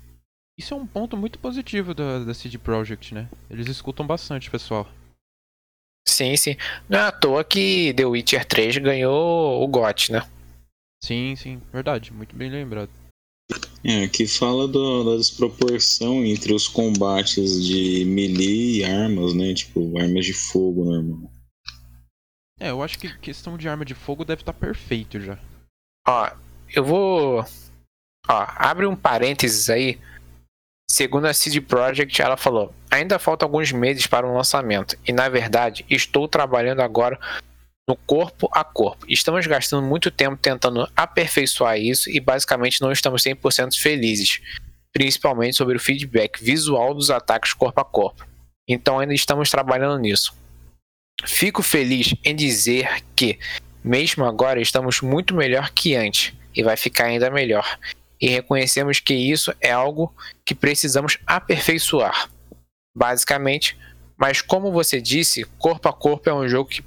Isso é um ponto muito positivo da, da CD Projekt, né? Eles escutam bastante, pessoal. Sim, sim. Não é à toa que The Witcher 3 ganhou o GOT, né? Sim, sim, verdade, muito bem lembrado. É, que fala do, da desproporção entre os combates de melee e armas, né? Tipo, armas de fogo normal. É, eu acho que questão de arma de fogo deve estar tá perfeito já. Ó, eu vou. Ó, abre um parênteses aí. Segundo a CD Projekt, ela falou: ainda faltam alguns meses para o lançamento, e na verdade estou trabalhando agora no corpo a corpo. Estamos gastando muito tempo tentando aperfeiçoar isso e basicamente não estamos 100% felizes, principalmente sobre o feedback visual dos ataques corpo a corpo. Então ainda estamos trabalhando nisso. Fico feliz em dizer que, mesmo agora, estamos muito melhor que antes e vai ficar ainda melhor. E reconhecemos que isso é algo que precisamos aperfeiçoar. Basicamente, mas como você disse, corpo a corpo é um jogo que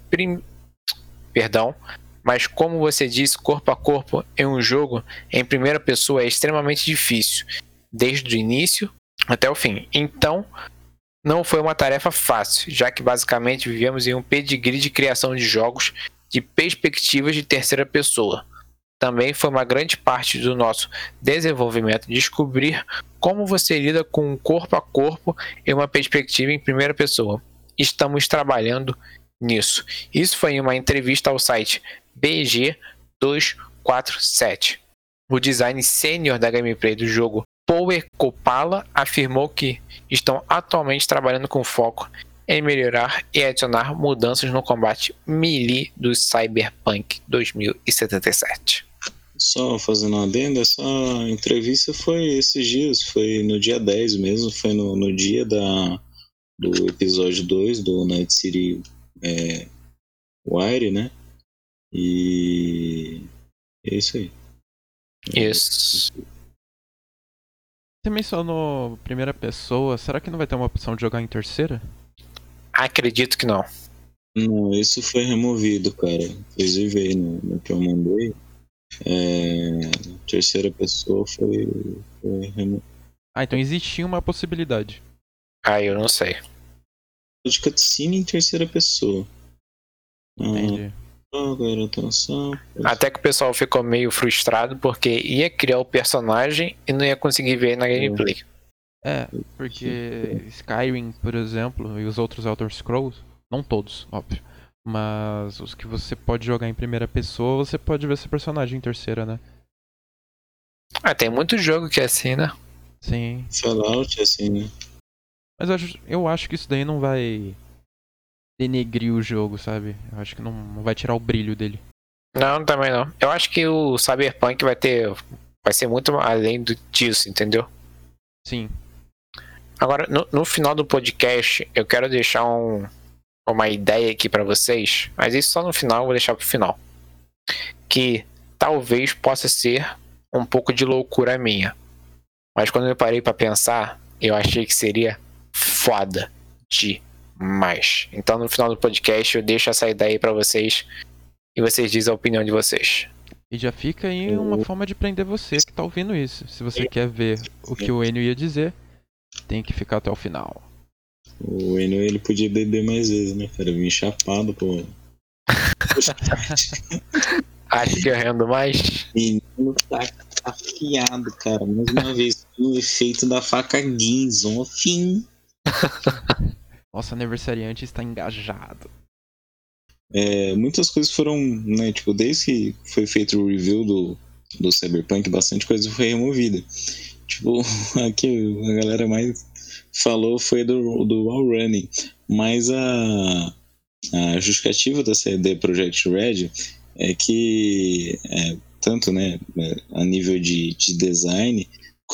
perdão, mas como você disse, corpo a corpo em um jogo em primeira pessoa é extremamente difícil, desde o início até o fim. Então, não foi uma tarefa fácil, já que basicamente vivemos em um pedigree de criação de jogos de perspectivas de terceira pessoa. Também foi uma grande parte do nosso desenvolvimento descobrir como você lida com um corpo a corpo em uma perspectiva em primeira pessoa. Estamos trabalhando nisso. Isso foi em uma entrevista ao site BG247. O design sênior da gameplay do jogo, Power Copala, afirmou que estão atualmente trabalhando com foco em melhorar e adicionar mudanças no combate melee do Cyberpunk 2077. Só fazendo uma adenda, essa entrevista foi esses dias, foi no dia 10 mesmo, foi no, no dia da, do episódio 2 do Night City é, Wire, né? E é isso aí. Isso. Você mencionou primeira pessoa, será que não vai ter uma opção de jogar em terceira? Acredito que não. Não, isso foi removido, cara. Inclusive aí no, no que eu mandei. É, terceira pessoa foi, foi removido. Ah, então existia uma possibilidade. Ah, eu não sei. De cutscene em terceira pessoa. Ah, Entendi. atenção. Até que o pessoal ficou meio frustrado porque ia criar o personagem e não ia conseguir ver na gameplay. É, porque Skyrim, por exemplo, e os outros Elder Scrolls, não todos, óbvio, mas os que você pode jogar em primeira pessoa, você pode ver seu personagem em terceira, né? Ah, tem muito jogo que é assim, né? Sim. Fallout, assim, né? Mas eu acho, eu acho que isso daí não vai denegrir o jogo, sabe? Eu acho que não, não vai tirar o brilho dele. Não, também não. Eu acho que o Cyberpunk vai ter. Vai ser muito além do- disso, entendeu? Sim. Agora, no, no final do podcast, eu quero deixar um, uma ideia aqui pra vocês, mas isso só no final, eu vou deixar pro final. Que talvez possa ser um pouco de loucura minha. Mas quando eu parei pra pensar, eu achei que seria foda demais. Então no final do podcast eu deixo essa ideia aí pra vocês e vocês dizem a opinião de vocês. E já fica aí uma forma de prender você que tá ouvindo isso. Se você quer ver o que o Enio ia dizer, tem que ficar até o final. O Eno ele podia beber mais vezes, né, cara? Vim chapado, pô. [laughs] Acho que eu rendo mais. Menino tá afiado, cara. Mais uma vez, o efeito da faca Ginson. Fim. [laughs] Nosso aniversariante está engajado. É, muitas coisas foram, né, tipo, desde que foi feito o review do, do Cyberpunk, bastante coisa foi removida. Tipo, [laughs] aqui a galera mais falou foi do, do wall running, mas a, a justificativa da CD Projekt Red é que, é, tanto né, a nível de, de design,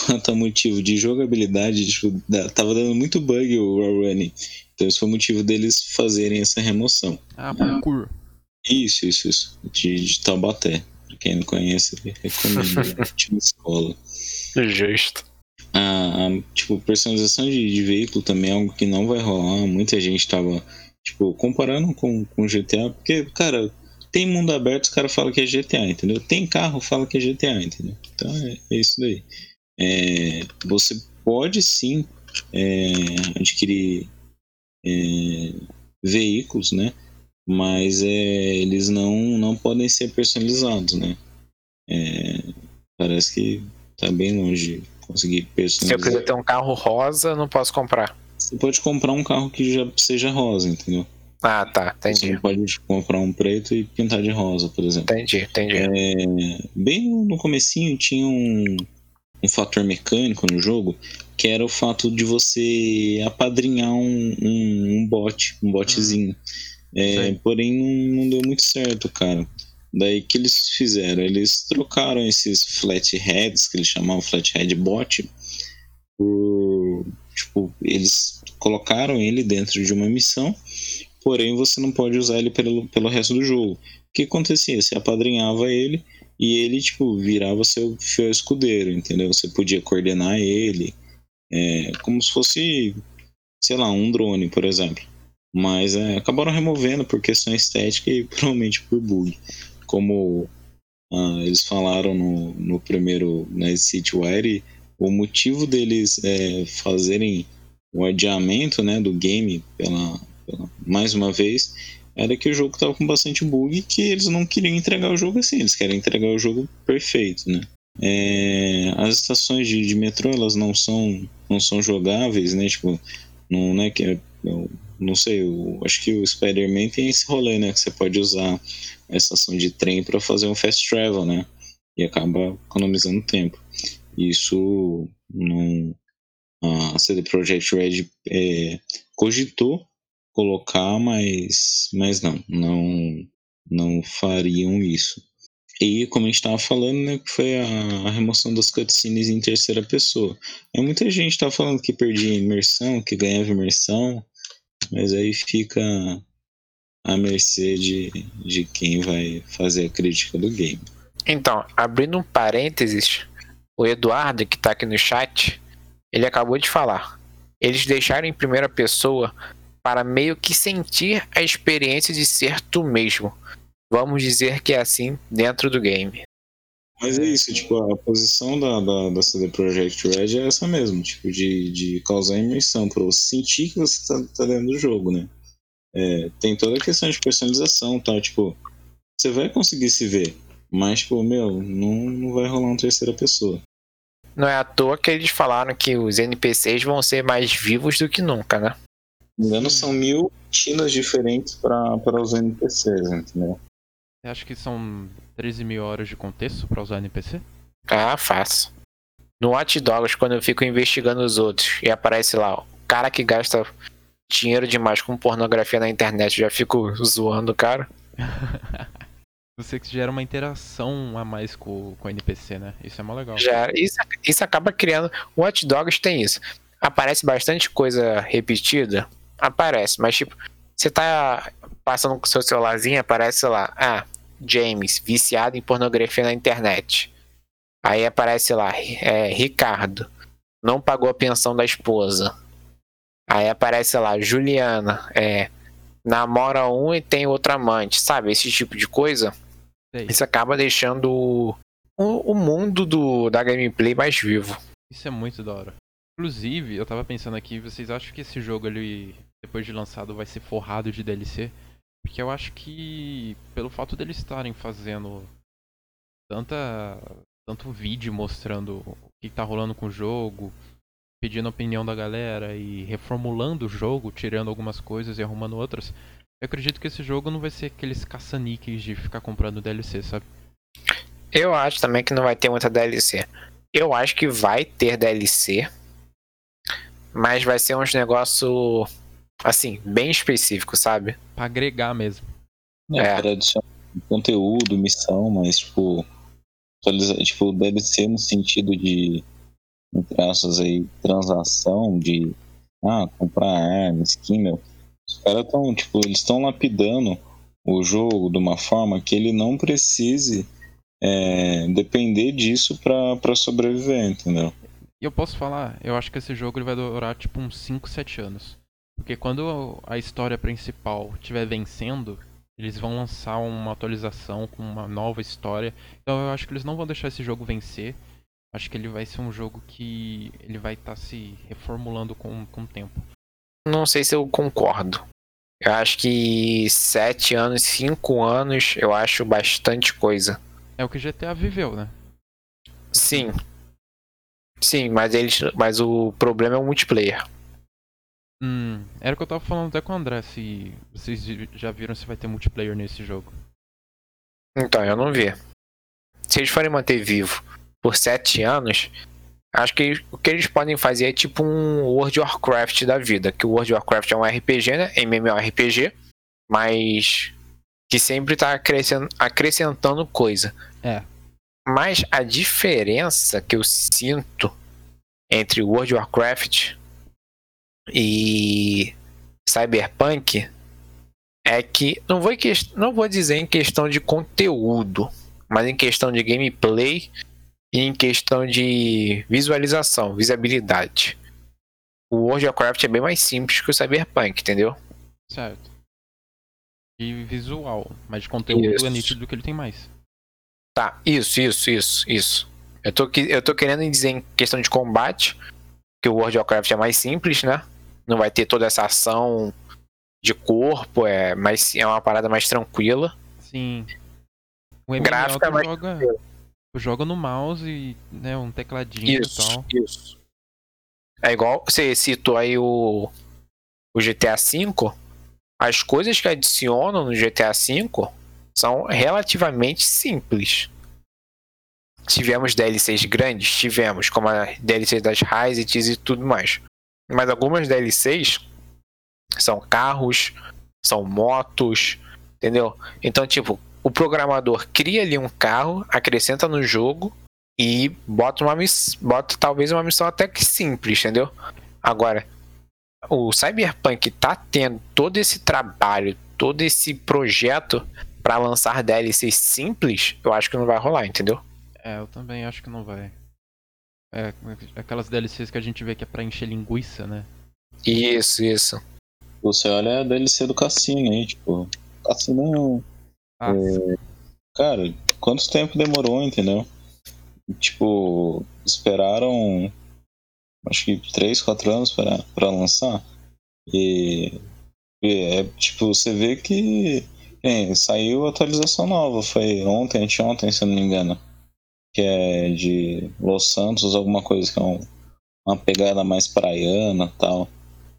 quanto a motivo de jogabilidade, tipo, da- tava dando muito bug o wall running. Então esse foi o motivo deles fazerem essa remoção. Ah, parkour. Isso, isso, isso. De, de Taubaté. Pra quem não conhece, recomendo. [laughs] Ótima escola. Justo. A, a, tipo, personalização de, de veículo também é algo que não vai rolar. Muita gente tava, tipo, comparando com, com GTA, porque, cara, tem mundo aberto, os caras falam que é GTA, entendeu? Tem carro, fala que é GTA, entendeu? Então é, é isso daí. É, você pode sim é, adquirir é, veículos, né? Mas é, eles não, não podem ser personalizados, né? É, parece que tá bem longe de conseguir Se eu personalizar. quiser ter um carro rosa, não posso comprar. Você pode comprar um carro que já seja rosa, entendeu? Ah, tá. Você Entendi. não pode comprar um preto e pintar de rosa, por exemplo. Entendi, entendi. É, bem no comecinho tinha um, um fator mecânico no jogo que era o fato de você apadrinhar um, um, um bot, um botzinho. É, porém não, não deu muito certo, cara. Daí que eles fizeram? Eles trocaram esses flatheads, que eles chamavam flathead bot, por, tipo, eles colocaram ele dentro de uma missão, porém você não pode usar ele pelo, pelo resto do jogo. O que acontecia? Você apadrinhava ele e ele, tipo, virava seu escudeiro, entendeu? Você podia coordenar ele, é, como se fosse, sei lá, um drone, por exemplo. Mas é, acabaram removendo por questão estética e [laughs] provavelmente por bug. Como ah, eles falaram no, no primeiro Night City Wire, o motivo deles é, fazerem o adiamento né, do game pela, pela- mais uma vez era que o jogo estava com bastante bug que eles não queriam entregar o jogo assim, eles querem entregar o jogo perfeito, né? É, as estações de, de metrô elas não são não são jogáveis, né? Tipo, não, não é que é- não sei, eu acho que o Spider-Man tem esse rolê, né? Que você pode usar a estação de trem para fazer um fast travel, né? E acaba economizando tempo. Isso não. A CD Projekt Red é, cogitou colocar, mas, mas não, não, não fariam isso. E como a gente estava falando, né, que foi a, a, remoção das cutscenes em terceira pessoa. É muita gente estava falando que perdia imersão, que ganhava imersão, mas aí fica à mercê de, de quem vai fazer a crítica do game. Então, abrindo um parênteses, o Eduardo, que está aqui no chat, ele acabou de falar. Eles deixaram em primeira pessoa para meio que sentir a experiência de ser tu mesmo. Vamos dizer que é assim dentro do game. Mas é isso, tipo, a posição da, da, da CD Projekt Red é essa mesmo, tipo, de, de causar imersão, pra você sentir que você tá, tá dentro do jogo, né? É, tem toda a questão de personalização tá? tipo, você vai conseguir se ver, mas, tipo, meu, não, não vai rolar uma terceira pessoa. Não é à toa que eles falaram que os NPCs vão ser mais vivos do que nunca, né? Me engano, são mil tinas diferentes para os NPCs, entendeu? Você acha que são 13 mil horas de contexto para usar NPC? Ah, faço. No Watch Dogs, quando eu fico investigando os outros e aparece lá, o cara que gasta dinheiro demais com pornografia na internet, já fico zoando o cara. [laughs] Você que gera uma interação a mais com, com o NPC, né? Isso é mó legal. Já, isso, isso acaba criando. O Watch Dogs tem isso. Aparece bastante coisa repetida, aparece, mas tipo, você tá passando com seu celularzinho, aparece lá, ah, James, viciado em pornografia na internet. Aí aparece lá, é, Ricardo, não pagou a pensão da esposa. Aí aparece lá, Juliana, é, namora um e tem outro amante, sabe? Esse tipo de coisa. Isso acaba deixando o, o mundo do, da gameplay mais vivo. Isso é muito da hora. Inclusive, eu tava pensando aqui, vocês acham que esse jogo ele depois de lançado, vai ser forrado de DLC. Porque eu acho que, pelo fato deles estarem fazendo tanta, tanto vídeo mostrando o que tá rolando com o jogo, pedindo a opinião da galera e reformulando o jogo, tirando algumas coisas e arrumando outras, eu acredito que esse jogo não vai ser aqueles caça-níqueis de ficar comprando DLC, sabe? Eu acho também que não vai ter muita DLC. Eu acho que vai ter DLC, mas vai ser uns negócio Assim, bem específico, sabe? Pra agregar mesmo. É, é. para adicionar conteúdo, missão, mas tipo. Tipo, deve ser no sentido de. Entre aspas aí, transação, de. Ah, comprar arma, skin, meu. Os caras estão, tipo, eles estão lapidando o jogo de uma forma que ele não precise é, depender disso para sobreviver, entendeu? E eu posso falar, eu acho que esse jogo ele vai durar tipo uns 5, 7 anos. Porque quando a história principal estiver vencendo, eles vão lançar uma atualização com uma nova história. Então eu acho que eles não vão deixar esse jogo vencer. Acho que ele vai ser um jogo que ele vai estar tá se reformulando com, com o tempo. Não sei se eu concordo. Eu acho que sete anos, cinco anos, eu acho bastante coisa. É o que GTA viveu, né? Sim. Sim, mas eles, mas o problema é o multiplayer. Hum, era o que eu tava falando até com o André, se vocês já viram se vai ter multiplayer nesse jogo. Então, eu não vi. Se eles forem manter vivo por sete anos, acho que o que eles podem fazer é tipo um World of Warcraft da vida. Que o World of Warcraft é um RPG, né? MMORPG, mas que sempre tá acrescentando, acrescentando coisa. É. Mas a diferença que eu sinto entre World of Warcraft e Cyberpunk é que não vou, não vou dizer em questão de conteúdo, mas em questão de gameplay e em questão de visualização, visibilidade. O World of Warcraft é bem mais simples que o Cyberpunk, entendeu? Certo. E visual, mas de conteúdo é isso. é nítido que ele tem mais. Tá, isso, isso, isso, isso. Eu tô, eu tô querendo dizer em questão de combate, que o World of Warcraft é mais simples, né? Não vai ter toda essa ação de corpo, é, mas é uma parada mais tranquila. Sim. O MMO Gráfico é mais joga, joga no mouse, né, um tecladinho isso, e tal. Isso. É igual você citou aí o o GTA V, as coisas que adicionam no GTA V são relativamente simples. Tivemos DLCs grandes? Tivemos, como a DLC das Rises e tudo mais. Mas algumas DLCs são carros, são motos, entendeu? Então, tipo, o programador cria ali um carro, acrescenta no jogo e bota uma bota talvez uma missão até que simples, entendeu? Agora, o Cyberpunk tá tendo todo esse trabalho, todo esse projeto para lançar DLCs simples, eu acho que não vai rolar, entendeu? É, eu também acho que não vai. É, aquelas DLCs que a gente vê que é pra encher linguiça, né? Isso, isso. Você olha a DLC do Cassino aí, tipo. Cassino. Ah, É, cara, quanto tempo demorou, entendeu? Tipo, esperaram acho que 3, 4 anos pra, pra lançar. E, e é tipo, você vê que é, saiu atualização nova, foi ontem, anteontem, se eu não me engano. Que é de Los Santos, alguma coisa, que é um- uma pegada mais praiana e tal.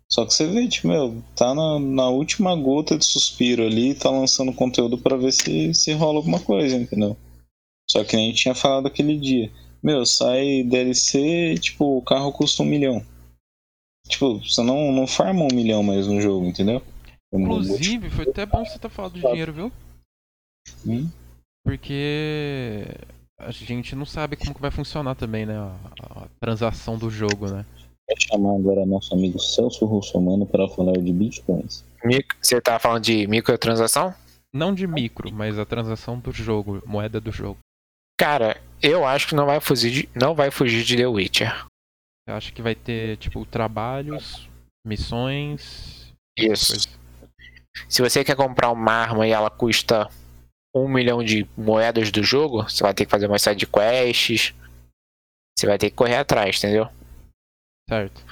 Só que você vê, tipo, meu, tá na, na última gota de suspiro ali, tá lançando conteúdo pra ver se, se rola alguma coisa, entendeu? Só que nem a gente tinha falado aquele dia. Meu, sai DLC, tipo, o carro custa um milhão. Tipo, você não, não farma um milhão mais no jogo, entendeu? Inclusive, foi até bom você ter falado de dinheiro, viu? Hum? Porque a gente não sabe como que vai funcionar também, né? A, a transação do jogo, né? Vou chamar agora nosso amigo Celso Russomano para falar de bitcoins. Mic- Você tá falando de microtransação? Não de micro, mas a transação do jogo, moeda do jogo. Cara, eu acho que não vai fugir de, não vai fugir de The Witcher. Eu acho que vai ter, tipo, trabalhos, missões. Isso. Se você quer comprar uma arma e ela custa um milhão de moedas do jogo, você vai ter que fazer umas side quests. Você vai ter que correr atrás, entendeu? Certo.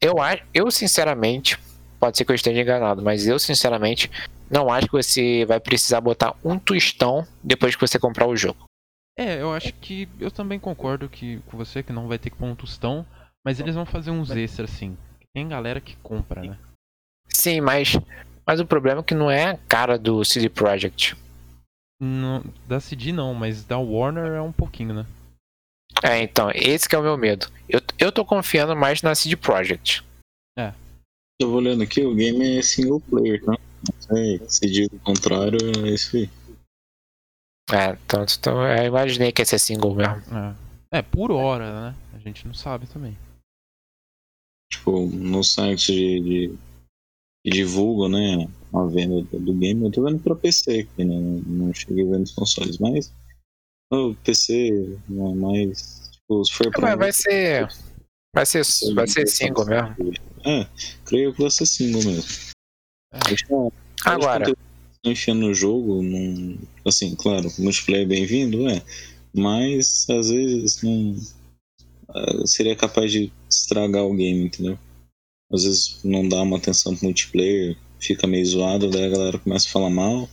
Eu acho, eu sinceramente, pode ser que eu esteja enganado, mas eu sinceramente não acho que você vai precisar botar um tostão depois que você comprar o jogo. É, eu acho que eu também concordo que, com você que não vai ter que pôr um tostão, mas eles vão fazer uns extras assim. Tem galera que compra, né? Sim, mas mas o problema é que não é a cara do CD Projekt. Não, da CD não, mas da Warner é um pouquinho, né? É, então, esse que é o meu medo. Eu, eu tô confiando mais na CD Projekt. Eu vou olhando aqui, o game é single player, tá? É, se diz o contrário, é isso aí. É, então, então eu imaginei que ia ser single mesmo. É. é, por hora, né? A gente não sabe também. Tipo, no site de, de- divulgam, né, a venda do, game, eu tô vendo pra PC aqui, né? Não cheguei vendo os consoles, mas o PC não é mais. Tipo, se for pra. Mas vai ser. Vai ser, vai ser single mesmo. É, creio que vai ser single mesmo. É. Agora, enfiando no jogo, não, assim, claro, multiplayer bem-vindo, é, mas às vezes não ah, seria capaz de estragar o game, entendeu? Às vezes não dá uma atenção pro multiplayer, fica meio zoado, daí a galera começa a falar mal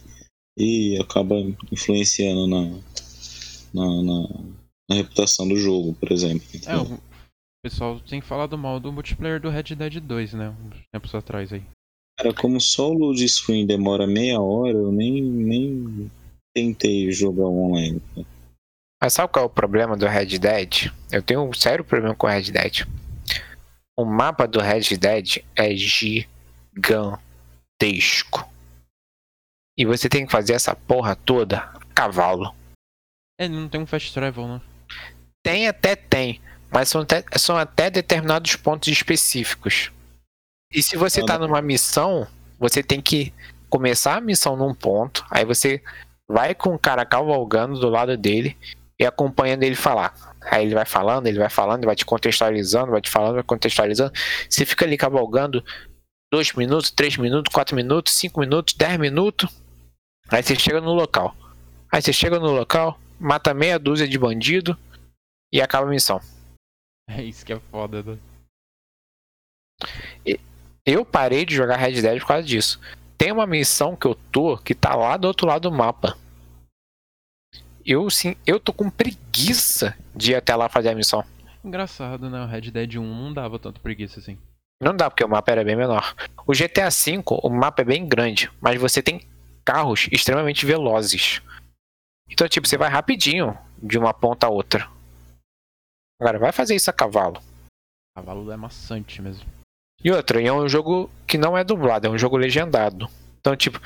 e acaba influenciando na, na, na, na reputação do jogo, por exemplo. É, o pessoal tem falado mal do multiplayer do Red Dead 2, né? Uns tempos atrás aí. Cara, como só o load screen demora meia hora, eu nem, nem tentei jogar online. mas sabe qual é o problema do Red Dead? Eu tenho um sério problema com o Red Dead. O mapa do Red Dead é gigantesco. E você tem que fazer essa porra toda a cavalo. É, ele não tem um fast travel, né? Tem até tem, mas são até, são até determinados pontos específicos. E se você tá numa missão, você tem que começar a missão num ponto, aí você vai com o cara cavalgando do lado dele e acompanhando ele falar. Aí ele vai falando, ele vai falando, vai te contextualizando, vai te falando, vai contextualizando. Você fica ali cavalgando dois minutos, três minutos, quatro minutos, cinco minutos, dez minutos. Aí você chega no local. Aí você chega no local, mata meia dúzia de bandido e acaba a missão. É isso que é foda, né? Eu parei de jogar Red Dead por causa disso. Tem uma missão que eu tô que tá lá do outro lado do mapa. Eu sim, eu tô com preguiça de ir até lá fazer a missão. Engraçado, né? O Red Dead 1 não dava tanto preguiça assim. Não dá, porque o mapa era bem menor. O GTA V, o mapa é bem grande, mas você tem carros extremamente velozes. Então, tipo, você vai rapidinho de uma ponta a outra. Agora, vai fazer isso a cavalo. Cavalo é maçante mesmo. E outra, e é um jogo que não é dublado, é um jogo legendado. Então, tipo,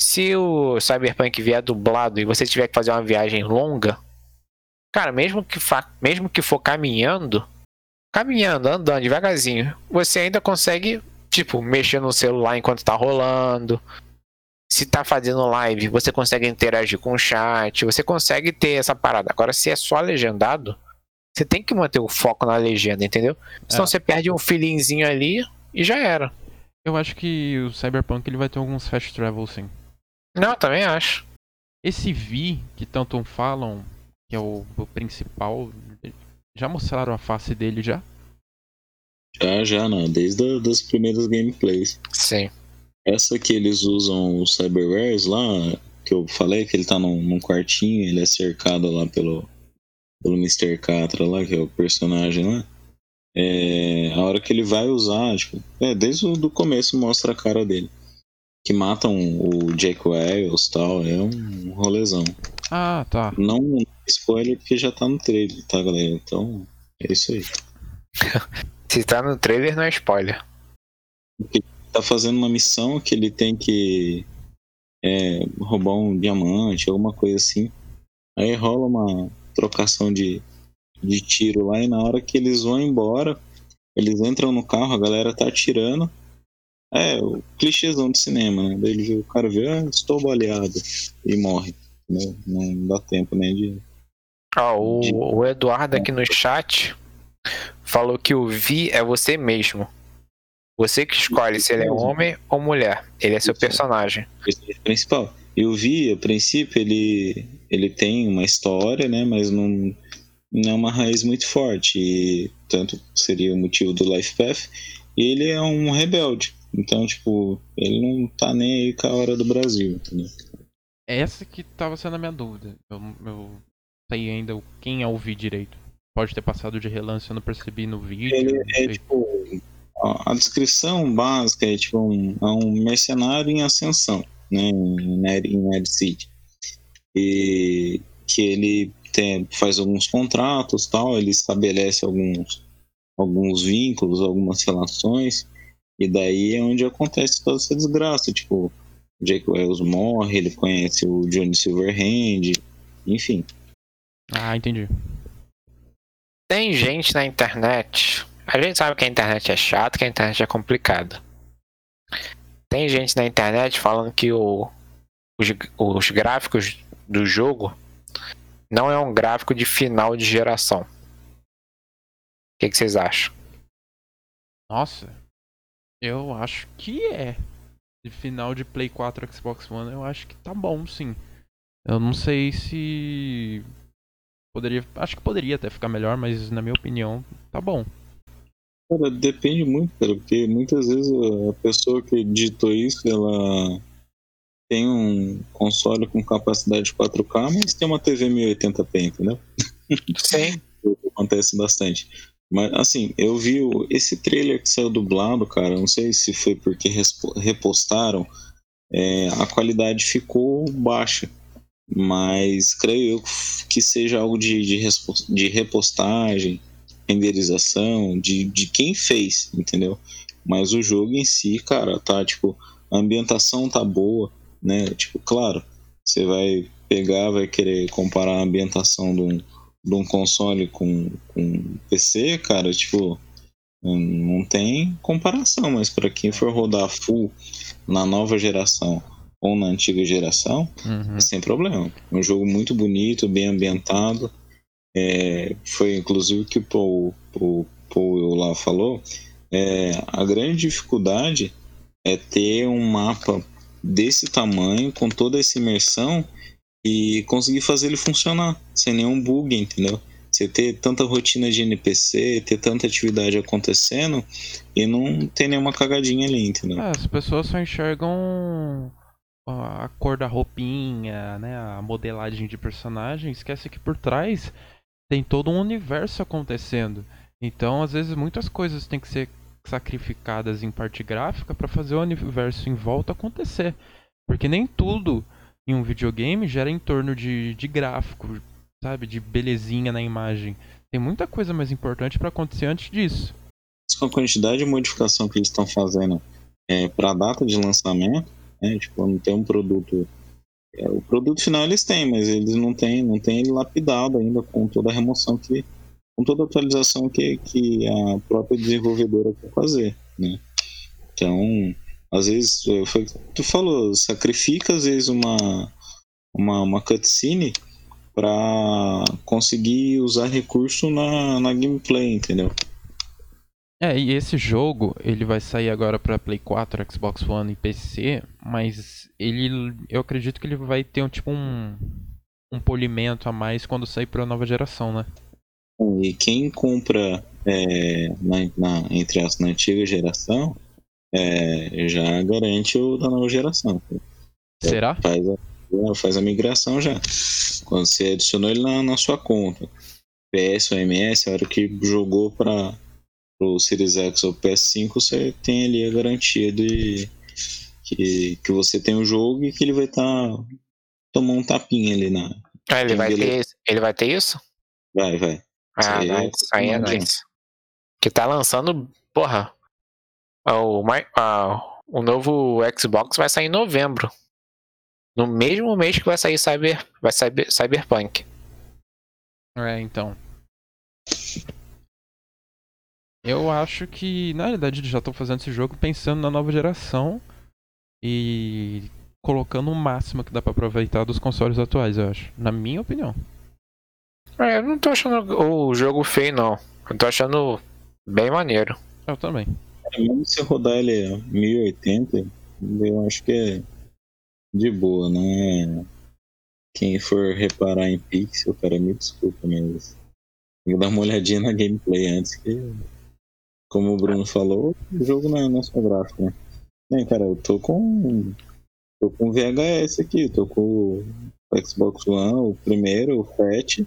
se o Cyberpunk vier dublado e você tiver que fazer uma viagem longa, cara, mesmo que, mesmo que for caminhando, caminhando, andando devagarzinho, você ainda consegue, tipo, mexer no celular enquanto tá rolando. Se tá fazendo live, você consegue interagir com o chat, você consegue ter essa parada. Agora, se é só legendado, você tem que manter o foco na legenda, entendeu? Senão é. você perde um feelingzinho ali e já era. Eu acho que o Cyberpunk ele vai ter alguns fast travel sim. Não, também acho. Esse V que tanto falam, que é o, o principal, já mostraram a face dele já? Já, já, não. Desde a, das primeiras gameplays. Sim. Essa que eles usam os cyberwares lá, que eu falei que ele tá num, num quartinho, ele é cercado lá pelo, pelo Mr. Catra lá, que é o personagem lá. É, a hora que ele vai usar, tipo, é, desde o do começo mostra a cara dele. Que matam o Jack Wells e tal, é um rolezão. Ah, tá. Não spoiler porque já tá no trailer, tá, galera? Então, é isso aí. [laughs] Se tá no trailer, não é spoiler. Ele tá fazendo uma missão que ele tem que é, roubar um diamante, alguma coisa assim. Aí rola uma trocação de, de tiro lá e na hora que eles vão embora, eles entram no carro, a galera tá atirando. É, o clichêzão de cinema, né? Daí ele o cara vê, ah, estou baleado e morre. Né? Não dá tempo nem de. Ah, o, de... o Eduardo aqui no chat falou que o Vi é você mesmo. Você que escolhe se ele é homem ou mulher. Ele é seu personagem. É o principal. Eu vi, a princípio, ele, ele tem uma história, né? Mas não, não é uma raiz muito forte. E tanto seria o motivo do Life Path. E ele é um rebelde. Então, tipo, ele não tá nem aí com a hora do Brasil, entendeu? Essa que tava sendo a minha dúvida. Eu, eu sei ainda quem é o Vi direito. Pode ter passado de relance, eu não percebi no vídeo. Ele é tipo. A descrição básica é tipo um, é um mercenário em ascensão, né? Em, em Ed City. E que ele tem, faz alguns contratos tal, ele estabelece alguns, alguns vínculos, algumas relações. E daí é onde acontece toda essa desgraça. Tipo, Jake Wells morre, ele conhece o Johnny Silverhand, enfim. Ah, entendi. Tem gente na internet. A gente sabe que a internet é chata, que a internet é complicada. Tem gente na internet falando que o, os, os gráficos do jogo não é um gráfico de final de geração. O que, que vocês acham? Nossa, eu acho que é de final de Play 4 Xbox One, eu acho que tá bom, sim. Eu não sei se poderia, acho que poderia até ficar melhor, mas na minha opinião, tá bom. Cara, depende muito, cara, porque muitas vezes a pessoa que digitou isso, ela tem um console com capacidade 4K, mas tem uma TV 1080p, entendeu? Sim. [laughs] Acontece bastante. Mas, assim, eu vi o, esse trailer que saiu dublado, cara, não sei se foi porque repostaram, é, a qualidade ficou baixa. Mas creio eu que seja algo de, de, de repostagem, renderização, de, de quem fez, entendeu? Mas o jogo em si, cara, tá tipo, a ambientação tá boa, né? Tipo, claro, você vai pegar, vai querer comparar a ambientação de um de um console com, com PC, cara, tipo, não tem comparação, mas para quem for rodar full na nova geração ou na antiga geração, uhum. sem problema. É um jogo muito bonito, bem ambientado. É, foi inclusive o que o Paul, o Paul lá falou. É, a grande dificuldade é ter um mapa desse tamanho, com toda essa imersão, e conseguir fazer ele funcionar sem nenhum bug, entendeu? Você ter tanta rotina de NPC, ter tanta atividade acontecendo e não ter nenhuma cagadinha ali, entendeu? É, as pessoas só enxergam a cor da roupinha, né, a modelagem de personagem, esquece que por trás tem todo um universo acontecendo. Então, às vezes, muitas coisas têm que ser sacrificadas em parte gráfica para fazer o universo em volta acontecer. Porque nem tudo em um videogame gera em torno de, de gráfico, sabe? De belezinha na imagem. Tem muita coisa mais importante para acontecer antes disso. Com a quantidade de modificação que eles estão fazendo é, para a data de lançamento, né? Tipo, não tem um produto. É, o produto final eles têm, mas eles não têm, não têm ele lapidado ainda com toda a remoção que. com toda a atualização que, que a própria desenvolvedora quer fazer, né? Então, às vezes, é, foi tu falou, sacrifica às vezes uma, uma, uma cutscene para conseguir usar recurso na, na gameplay, entendeu? É, e esse jogo, ele vai sair agora para Play 4, Xbox One e PC, mas ele eu acredito que ele vai ter um tipo um um polimento a mais quando sair para a nova geração, né? E quem compra é, na, na, entre as na antiga geração é, já garante o da nova geração. Será? Faz a, faz a migração já. Quando você adicionou ele na, na sua conta. PS ou MS, a hora que jogou para o Series X ou PS5, você tem ali a garantia de que, que você tem o jogo e que ele vai estar tá, tomar um tapinha ali na. Ah, ele vai, ter, ele vai ter isso? Vai, vai. Ah, isso aí. É, aí é nice. Que tá lançando, porra. O, o novo Xbox vai sair em novembro. No mesmo mês que vai sair Cyber, vai sair Cyberpunk. É, então. Eu acho que, na realidade, eles já estão fazendo esse jogo pensando na nova geração e colocando o máximo que dá para aproveitar dos consoles atuais, eu acho. Na minha opinião. É, eu não tô achando o jogo feio, não. Eu tô achando bem maneiro. Eu também. É, mesmo se rodar ele 1080, eu acho que é de boa, né? Quem for reparar em pixel, cara, me desculpa, mas vou dar uma olhadinha na gameplay antes que, como o Bruno falou, o jogo não é, não só gráfico, né? É, cara, eu tô com tô com VHS aqui, tô com o Xbox One, o primeiro, o Fat.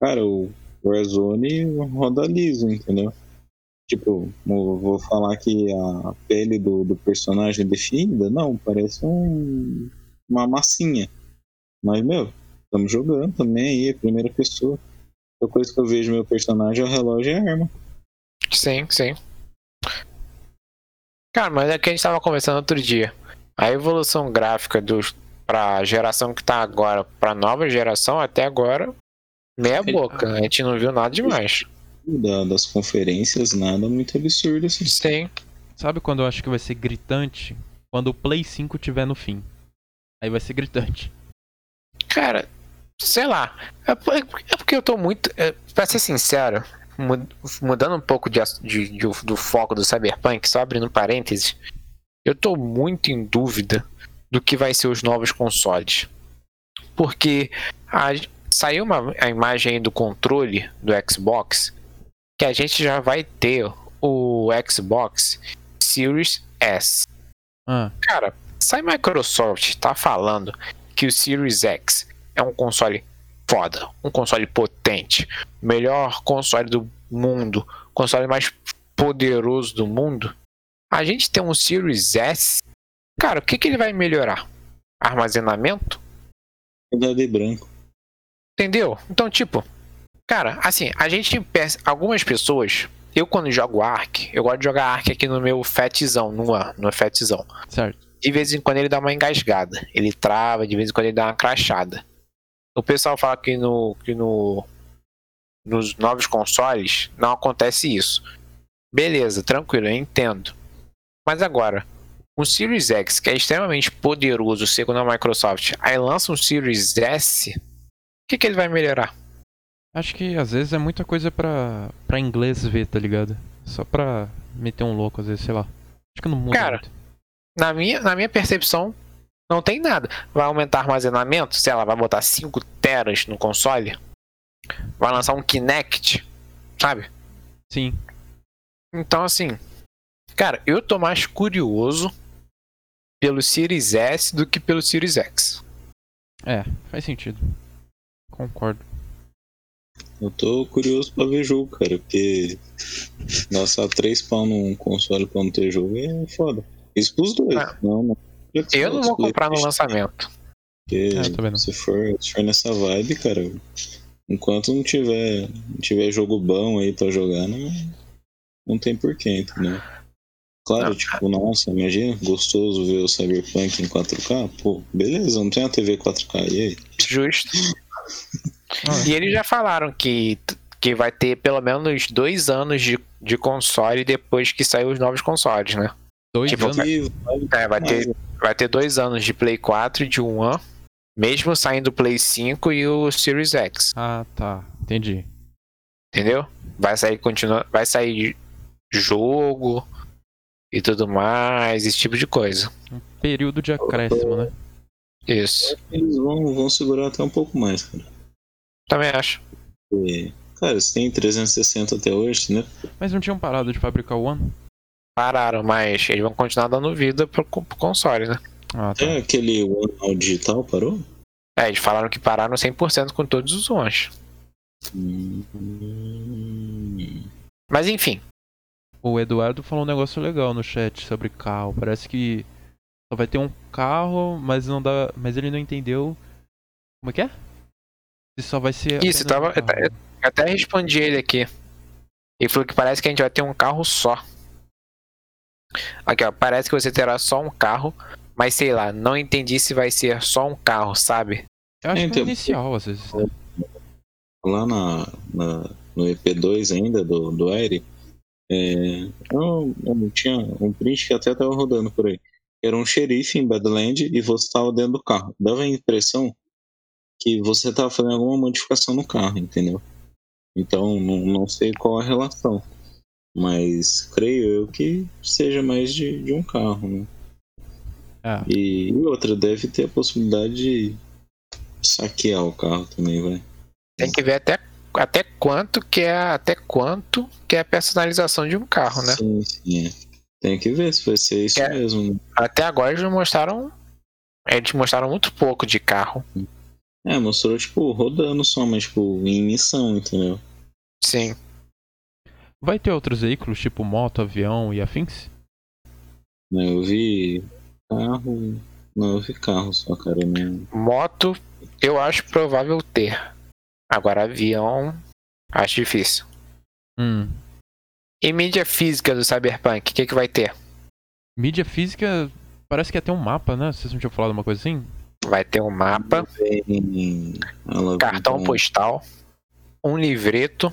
Cara, o Warzone roda liso, entendeu? Tipo, vou falar que a pele do, do personagem é definida? Não, parece um, uma massinha. Mas, meu, estamos jogando também aí, a primeira pessoa. A coisa que eu vejo meu personagem é o relógio e a arma. Sim, sim. Cara, mas é que a gente tava conversando outro dia. A evolução gráfica dos pra geração que tá agora, pra nova geração, até agora, meia boca. A gente não viu nada demais da, das conferências, nada muito absurdo assim. Sim. Sabe quando eu acho que vai ser gritante? Quando o Play 5 tiver no fim. Aí vai ser gritante. Cara, sei lá. É, é, é porque eu tô muito. É, pra ser sincero, mudando um pouco de, de, de, do foco do Cyberpunk, só abrindo parênteses, eu tô muito em dúvida do que vai ser os novos consoles. Porque a, saiu uma, a imagem do controle do Xbox que a gente já vai ter o Xbox Series S. Ah. Cara, se a Microsoft tá falando que o Series X é um console foda, um console potente, melhor console do mundo, console mais poderoso do mundo, a gente tem um Series S. Cara, o que, que ele vai melhorar? Armazenamento? de branco. Entendeu? Então, tipo, Cara, assim, a gente. Algumas pessoas. Eu, quando jogo Ark, eu gosto de jogar Ark aqui no meu fatzão, no, no fatzão. Certo. De vez em quando ele dá uma engasgada. Ele trava, de vez em quando ele dá uma crachada. O pessoal fala que no. que no. Nos novos consoles não acontece isso. Beleza, tranquilo, eu entendo. Mas agora, um Series X, que é extremamente poderoso, segundo a Microsoft, aí lança um Series S, o que, que ele vai melhorar? Acho que às vezes é muita coisa pra, pra inglês ver, tá ligado? Só pra meter um louco, às vezes, sei lá. Acho que não muda Cara, muito. Na minha, na minha percepção, não tem nada. Vai aumentar armazenamento, sei lá, vai botar 5 teras no console. Vai lançar um Kinect, sabe? Sim. Então, assim, cara, eu tô mais curioso pelo Series S do que pelo Series X. É, faz sentido. Concordo. Eu tô curioso pra ver jogo, cara, porque gastar três pau num console pra não ter jogo é foda. Isso pros dois. Ah. Não, não. Eu não vou comprar no lançamento. Porque É, eu se, for, se for nessa vibe, cara, enquanto não tiver, não tiver jogo bom aí pra jogar, não, não tem porquê, entendeu? Claro, Não. tipo, nossa, imagina, gostoso ver o Cyberpunk em 4K, pô, beleza, não tem uma TV 4K, e aí? Justo. [laughs] E eles já falaram que, que vai ter pelo menos dois anos de, de console depois que sair os novos consoles, né? Dois Tipo, anos. Vai, É, vai ter, vai ter dois anos de Play 4 e de One, mesmo saindo o Play 5 e o Series X, Ah, tá. Entendi. entendeu? Vai sair continua, vai sair jogo e tudo mais, esse tipo de coisa. Período de acréscimo, né? Isso. eles vão, vão segurar até um pouco mais, cara. Também acho. Porque, cara, você tem 360 até hoje, né? Mas não tinham parado de fabricar o One? Pararam, mas eles vão continuar dando vida pro, pro console, né? Ah, tá. Até aquele One ao digital parou? É, eles falaram que pararam 100% com todos os Ones. Hum, Mas enfim, O Eduardo falou um negócio legal no chat sobre carro. Parece que só vai ter um carro, mas não dá. Mas ele não entendeu. Como é que é? Se só vai ser. Isso, tava- eu até respondi ele aqui. Ele falou que parece que a gente vai ter um carro só. Aqui, ó, parece que você terá só um carro, mas sei lá, não entendi se vai ser só um carro, sabe? Eu acho que Então- é inicial, às vezes. né? lá na, na- no EP2 ainda do, do Aire, é, eu, eu tinha um print que até tava rodando por aí. Era um xerife em Badland e você tava dentro do carro. Dava a impressão que você tava fazendo alguma modificação no carro, entendeu? Então, não, não sei qual a relação. Mas creio eu que seja mais de, de um carro, né? É. E, e outra, deve ter a possibilidade de saquear o carro também, vai. Tem que ver até, até quanto que é até quanto que é a personalização de um carro, né? Sim, sim. É. Tem que ver se vai ser isso É. mesmo. né? Até agora eles não mostraram. Eles mostraram muito pouco de carro. É, mostrou, tipo, rodando só, mas, tipo, em missão, entendeu? Sim. Vai ter outros veículos, tipo moto, avião e afins? Né, Eu vi carro. Não, eu vi carro só, cara. Não... Moto, eu acho provável ter. Agora, avião, acho difícil. Hum. E mídia física do Cyberpunk, o que, que vai ter? Mídia física. Parece que ia ter um mapa, né? Vocês não tinham falado uma coisa assim? Vai ter um mapa, cartão postal, um livreto.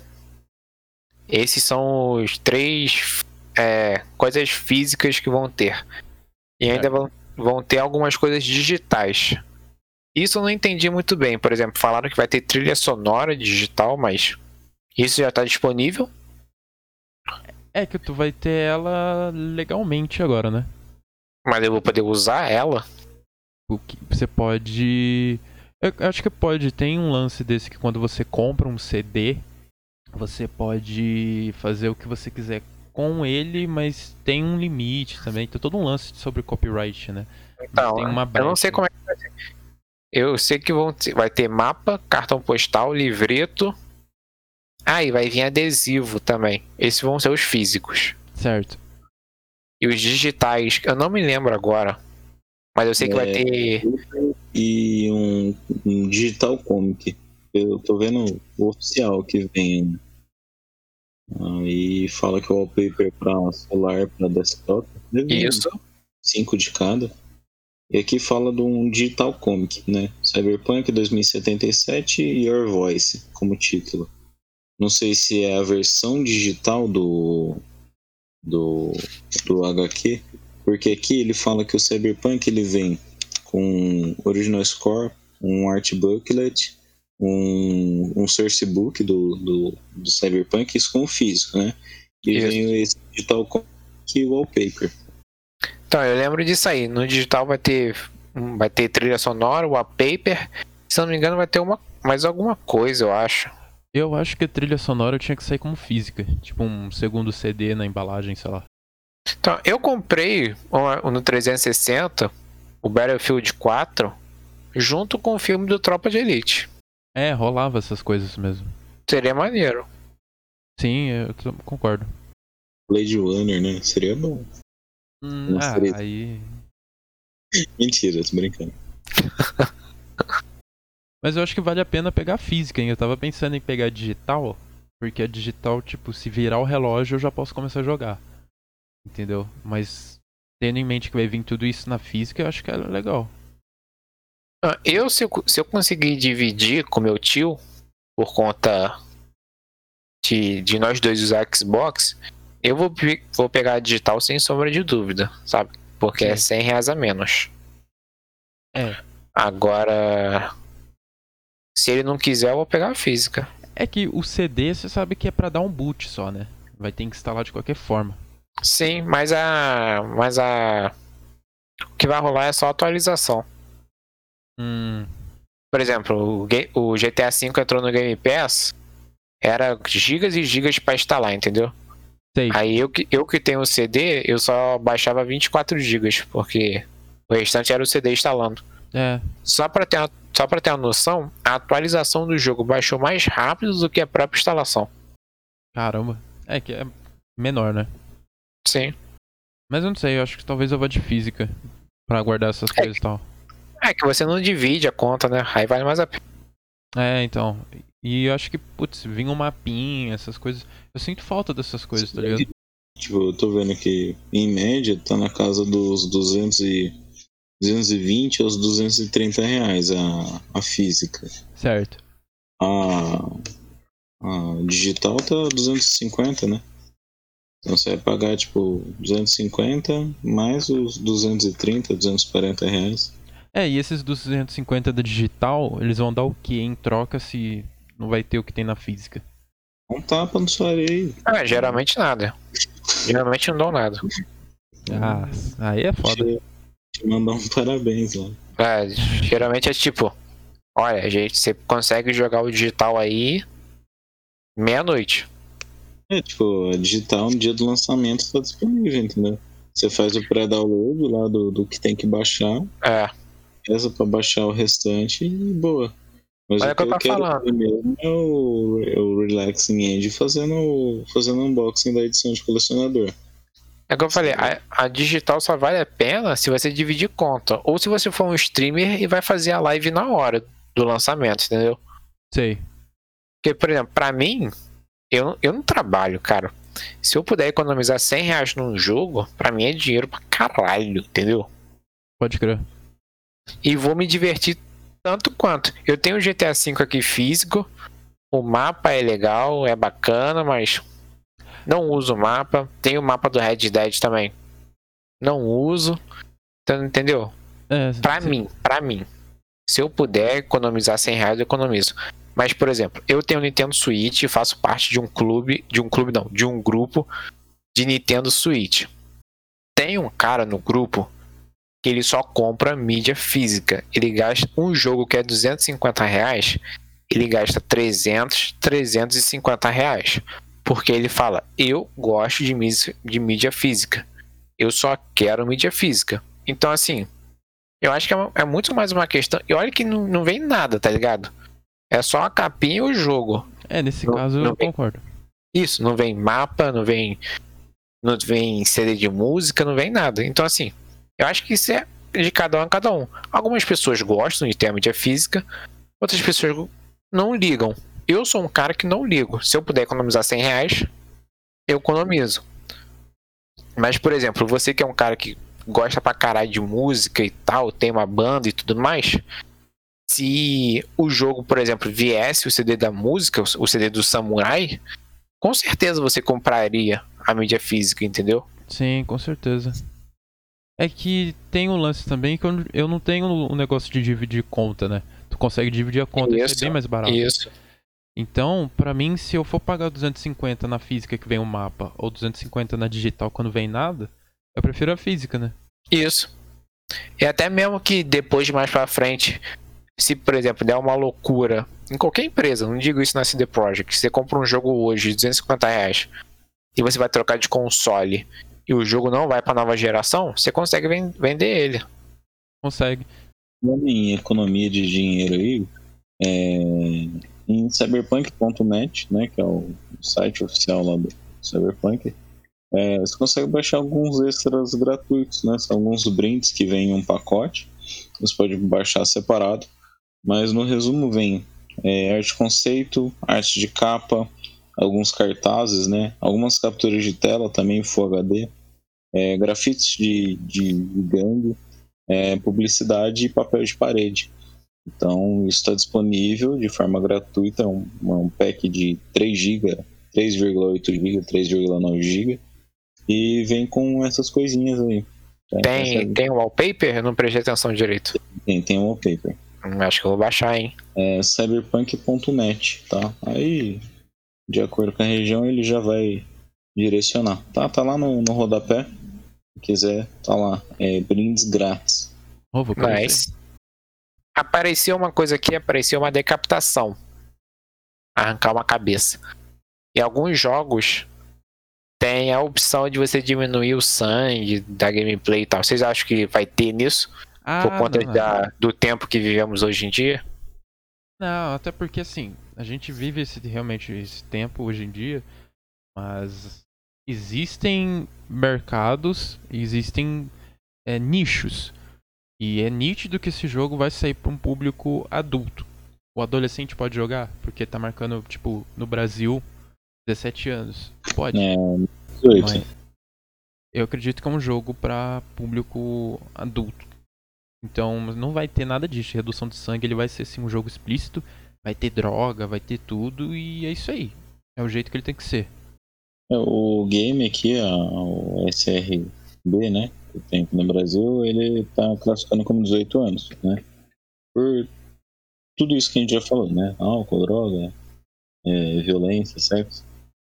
Esses são os três é, coisas físicas que vão ter. E ainda vão, vão ter algumas coisas digitais. Isso eu não entendi muito bem. Por exemplo, falaram que vai ter trilha sonora digital, mas isso já está disponível. É que tu vai ter ela legalmente agora, né? Mas eu vou poder usar ela. O que você pode. Eu acho que pode. Tem um lance desse que quando você compra um CD, você pode fazer o que você quiser com ele, mas tem um limite também. Tem todo um lance sobre copyright, né? Então, uma eu não sei como é que vai ser. Eu sei que vão ter- vai ter mapa, cartão postal, livreto. Ah, e vai vir adesivo também. Esses vão ser os físicos. Certo. E os digitais, eu não me lembro agora. Mas eu sei que vai É. ter. E um, um digital comic. Eu tô vendo o oficial que vem. Aí fala que o wallpaper pra celular, pra desktop. Isso. cinco de cada. E aqui fala de um digital comic, né? Cyberpunk 2077 e Your Voice como título. Não sei se é a versão digital do do, do HQ, porque aqui ele fala que o Cyberpunk ele vem com original score, um art booklet, um, um source book do, do, do Cyberpunk, isso com o físico, né? E Isso. vem esse digital comic e wallpaper. Então, eu lembro disso aí. No digital vai ter. Vai ter trilha sonora, wallpaper. Se eu não me engano, vai ter uma, mais alguma coisa, eu acho. Eu acho que a trilha sonora tinha que sair como física. Tipo um segundo CD na embalagem, sei lá. Então, eu comprei no 360 o Battlefield 4 junto com o filme do Tropa de Elite. É, rolava essas coisas mesmo. Seria maneiro. Sim, eu concordo. Blade Runner, né? Seria bom. Hum, ah, seria- aí. Mentira, tô brincando. [laughs] Mas eu acho que vale a pena pegar a física, hein? Eu tava pensando em pegar a digital, porque a digital, tipo, se virar o relógio eu já posso começar a jogar. Entendeu? Mas tendo em mente que vai vir tudo isso na física, eu acho que é legal. Ah, Eu, se eu, se eu conseguir dividir com meu tio, por conta de, de nós dois usar Xbox, eu vou, vou pegar a digital sem sombra de dúvida, sabe? Porque é 100 reais a menos. É. Agora, se ele não quiser, eu vou pegar a física. É que o CD você sabe que é pra dar um boot só, né? Vai ter que instalar de qualquer forma. Sim, mas a. Mas a. O que vai rolar é só atualização. Hum. Por exemplo, o, o GTA V entrou no Game Pass, era gigas e gigas pra instalar, entendeu? Sei. Aí eu que, eu que tenho o CD, eu só baixava 24 gigas, porque o restante era o CD instalando. É. Só pra ter, só pra ter uma noção, a atualização do jogo baixou mais rápido do que a própria instalação. Caramba. É que é menor, né? Sim. Mas eu não sei, eu acho que talvez eu vá de física. Pra guardar essas coisas e tal. É que você não divide a conta, né? Aí vale mais a pena. É, então. E eu acho que, putz, vinha um mapinha, essas coisas. Eu sinto falta dessas coisas, tá ligado? Tipo, eu tô vendo que, em média, tá na casa dos 200 e... 220 aos 230 reais a, a física. Certo. A, a digital tá 250, né? Então você vai pagar, tipo, 250 mais os 230, 240 reais. É, e esses 250 da digital, eles vão dar o que em troca se não vai ter o que tem na física? Um tapa no sua areia. Ah, geralmente nada. Geralmente não dão nada. Ah, aí é foda. Te, te mandar um [laughs] parabéns lá. É, geralmente é tipo, olha, gente, você consegue jogar o digital aí meia-noite. É, tipo, a digital no dia do lançamento está disponível, entendeu? Você faz o pré-download lá do, do que tem que baixar, É, reza pra baixar o restante e boa. Mas Olha o que que eu eu tô quero falando. mesmo é o, é o Relaxing End fazendo, fazendo unboxing da edição de colecionador. é o que eu falei, a, a digital só vale a pena se você dividir conta. Ou se você for um streamer e vai fazer a live na hora do lançamento, entendeu? Sei. Porque, por exemplo, pra mim, eu, eu não trabalho, cara. Se eu puder economizar 100 reais num jogo, pra mim é dinheiro pra caralho, entendeu? Pode crer. e vou me divertir tanto quanto. Eu tenho o GTA V aqui físico, o mapa é legal, é bacana, mas não uso o mapa. Tem o mapa do Red Dead também. Não uso. Então, entendeu? É, Pra cê- mim, pra mim. Se eu puder economizar 100 reais, eu economizo. Mas, por exemplo, eu tenho Nintendo Switch e faço parte de um clube, de um clube não, de um grupo de Nintendo Switch. Tem um cara no grupo que ele só compra mídia física. Ele gasta um jogo que é 250 reais, ele gasta 300, 350 reais. Porque ele fala, eu gosto de mídia, de mídia física. Eu só quero mídia física. Então, assim, eu acho que é, é muito mais uma questão. E olha que não, não vem nada, tá ligado? É só a capinha e o jogo. É, nesse Não- caso não eu vem. concordo. Isso, não vem mapa, não vem. Não vem CD de música, não vem nada. Então, assim, eu acho que isso é de cada um a cada um. Algumas pessoas gostam de ter a mídia física, outras pessoas não ligam. Eu sou um cara que não ligo. Se eu puder economizar 100 reais, eu economizo. Mas, por exemplo, você que é um cara que gosta pra caralho de música e tal, tem uma banda e tudo mais. Se o jogo, por exemplo, viesse o CD da música, o CD do Samurai, com certeza você compraria a mídia física, entendeu? Sim, com certeza. É que tem um lance também que eu, não tenho um negócio de dividir conta, né? Tu consegue dividir a conta, isso, Isso, é bem mais barato. Isso. Então, pra mim, se eu for pagar 250 na física que vem o mapa, ou 250 na digital quando vem nada, eu prefiro a física, né? Isso. E até mesmo que depois, mais pra frente, se, por exemplo, der uma loucura em qualquer empresa, não digo isso na CD Projekt, você compra um jogo hoje de 250 reais e você vai trocar de console e o jogo não vai pra nova geração, você consegue ven- vender ele. Consegue. Em economia de dinheiro aí, é, em cyberpunk.net, né, que é o site oficial lá do Cyberpunk, é, você consegue baixar alguns extras gratuitos, né? São alguns brindes que vêm em um pacote. Você pode baixar separado, mas no resumo vem é, arte conceito, arte de capa, alguns cartazes, né? Algumas capturas de tela também Full HD, é, grafites de, de gangue, é, publicidade e papel de parede. Então isso está disponível de forma gratuita, um, um pack de 3 GB, 3,8 GB, 3,9 GB e vem com essas coisinhas aí. Tem, essa... tem wallpaper? Eu não prestei atenção direito. Tem, tem wallpaper. Acho que eu vou baixar, hein? É cyberpunk.net, tá? Aí, de acordo com a região, ele já vai direcionar. Tá, tá lá no, no rodapé. Se quiser, tá lá. É brindes grátis. Oh, Mas apareceu uma coisa aqui, apareceu uma decapitação. Arrancar uma cabeça. Em alguns jogos tem a opção de você diminuir o sangue da gameplay e tal. Vocês acham que vai ter nisso? Ah, por conta não, da, do tempo que vivemos hoje em dia? Não, até porque assim, a gente vive esse, realmente esse tempo hoje em dia, mas existem mercados, existem é, nichos. E é nítido que esse jogo vai sair para um público adulto. O adolescente pode jogar, porque tá marcando, tipo, no Brasil, 17 anos. Pode. É, 18. eu acredito que é um jogo para público adulto. Então não vai ter nada disso. Redução de sangue ele vai ser sim um jogo explícito. Vai ter droga, vai ter tudo e é isso aí. É o jeito que ele tem que ser. É, o game aqui, o SRB, né? Que tem aqui no Brasil, ele tá classificando como 18 anos, né? Por tudo isso que a gente já falou, né? Álcool, droga, é, violência, sexo.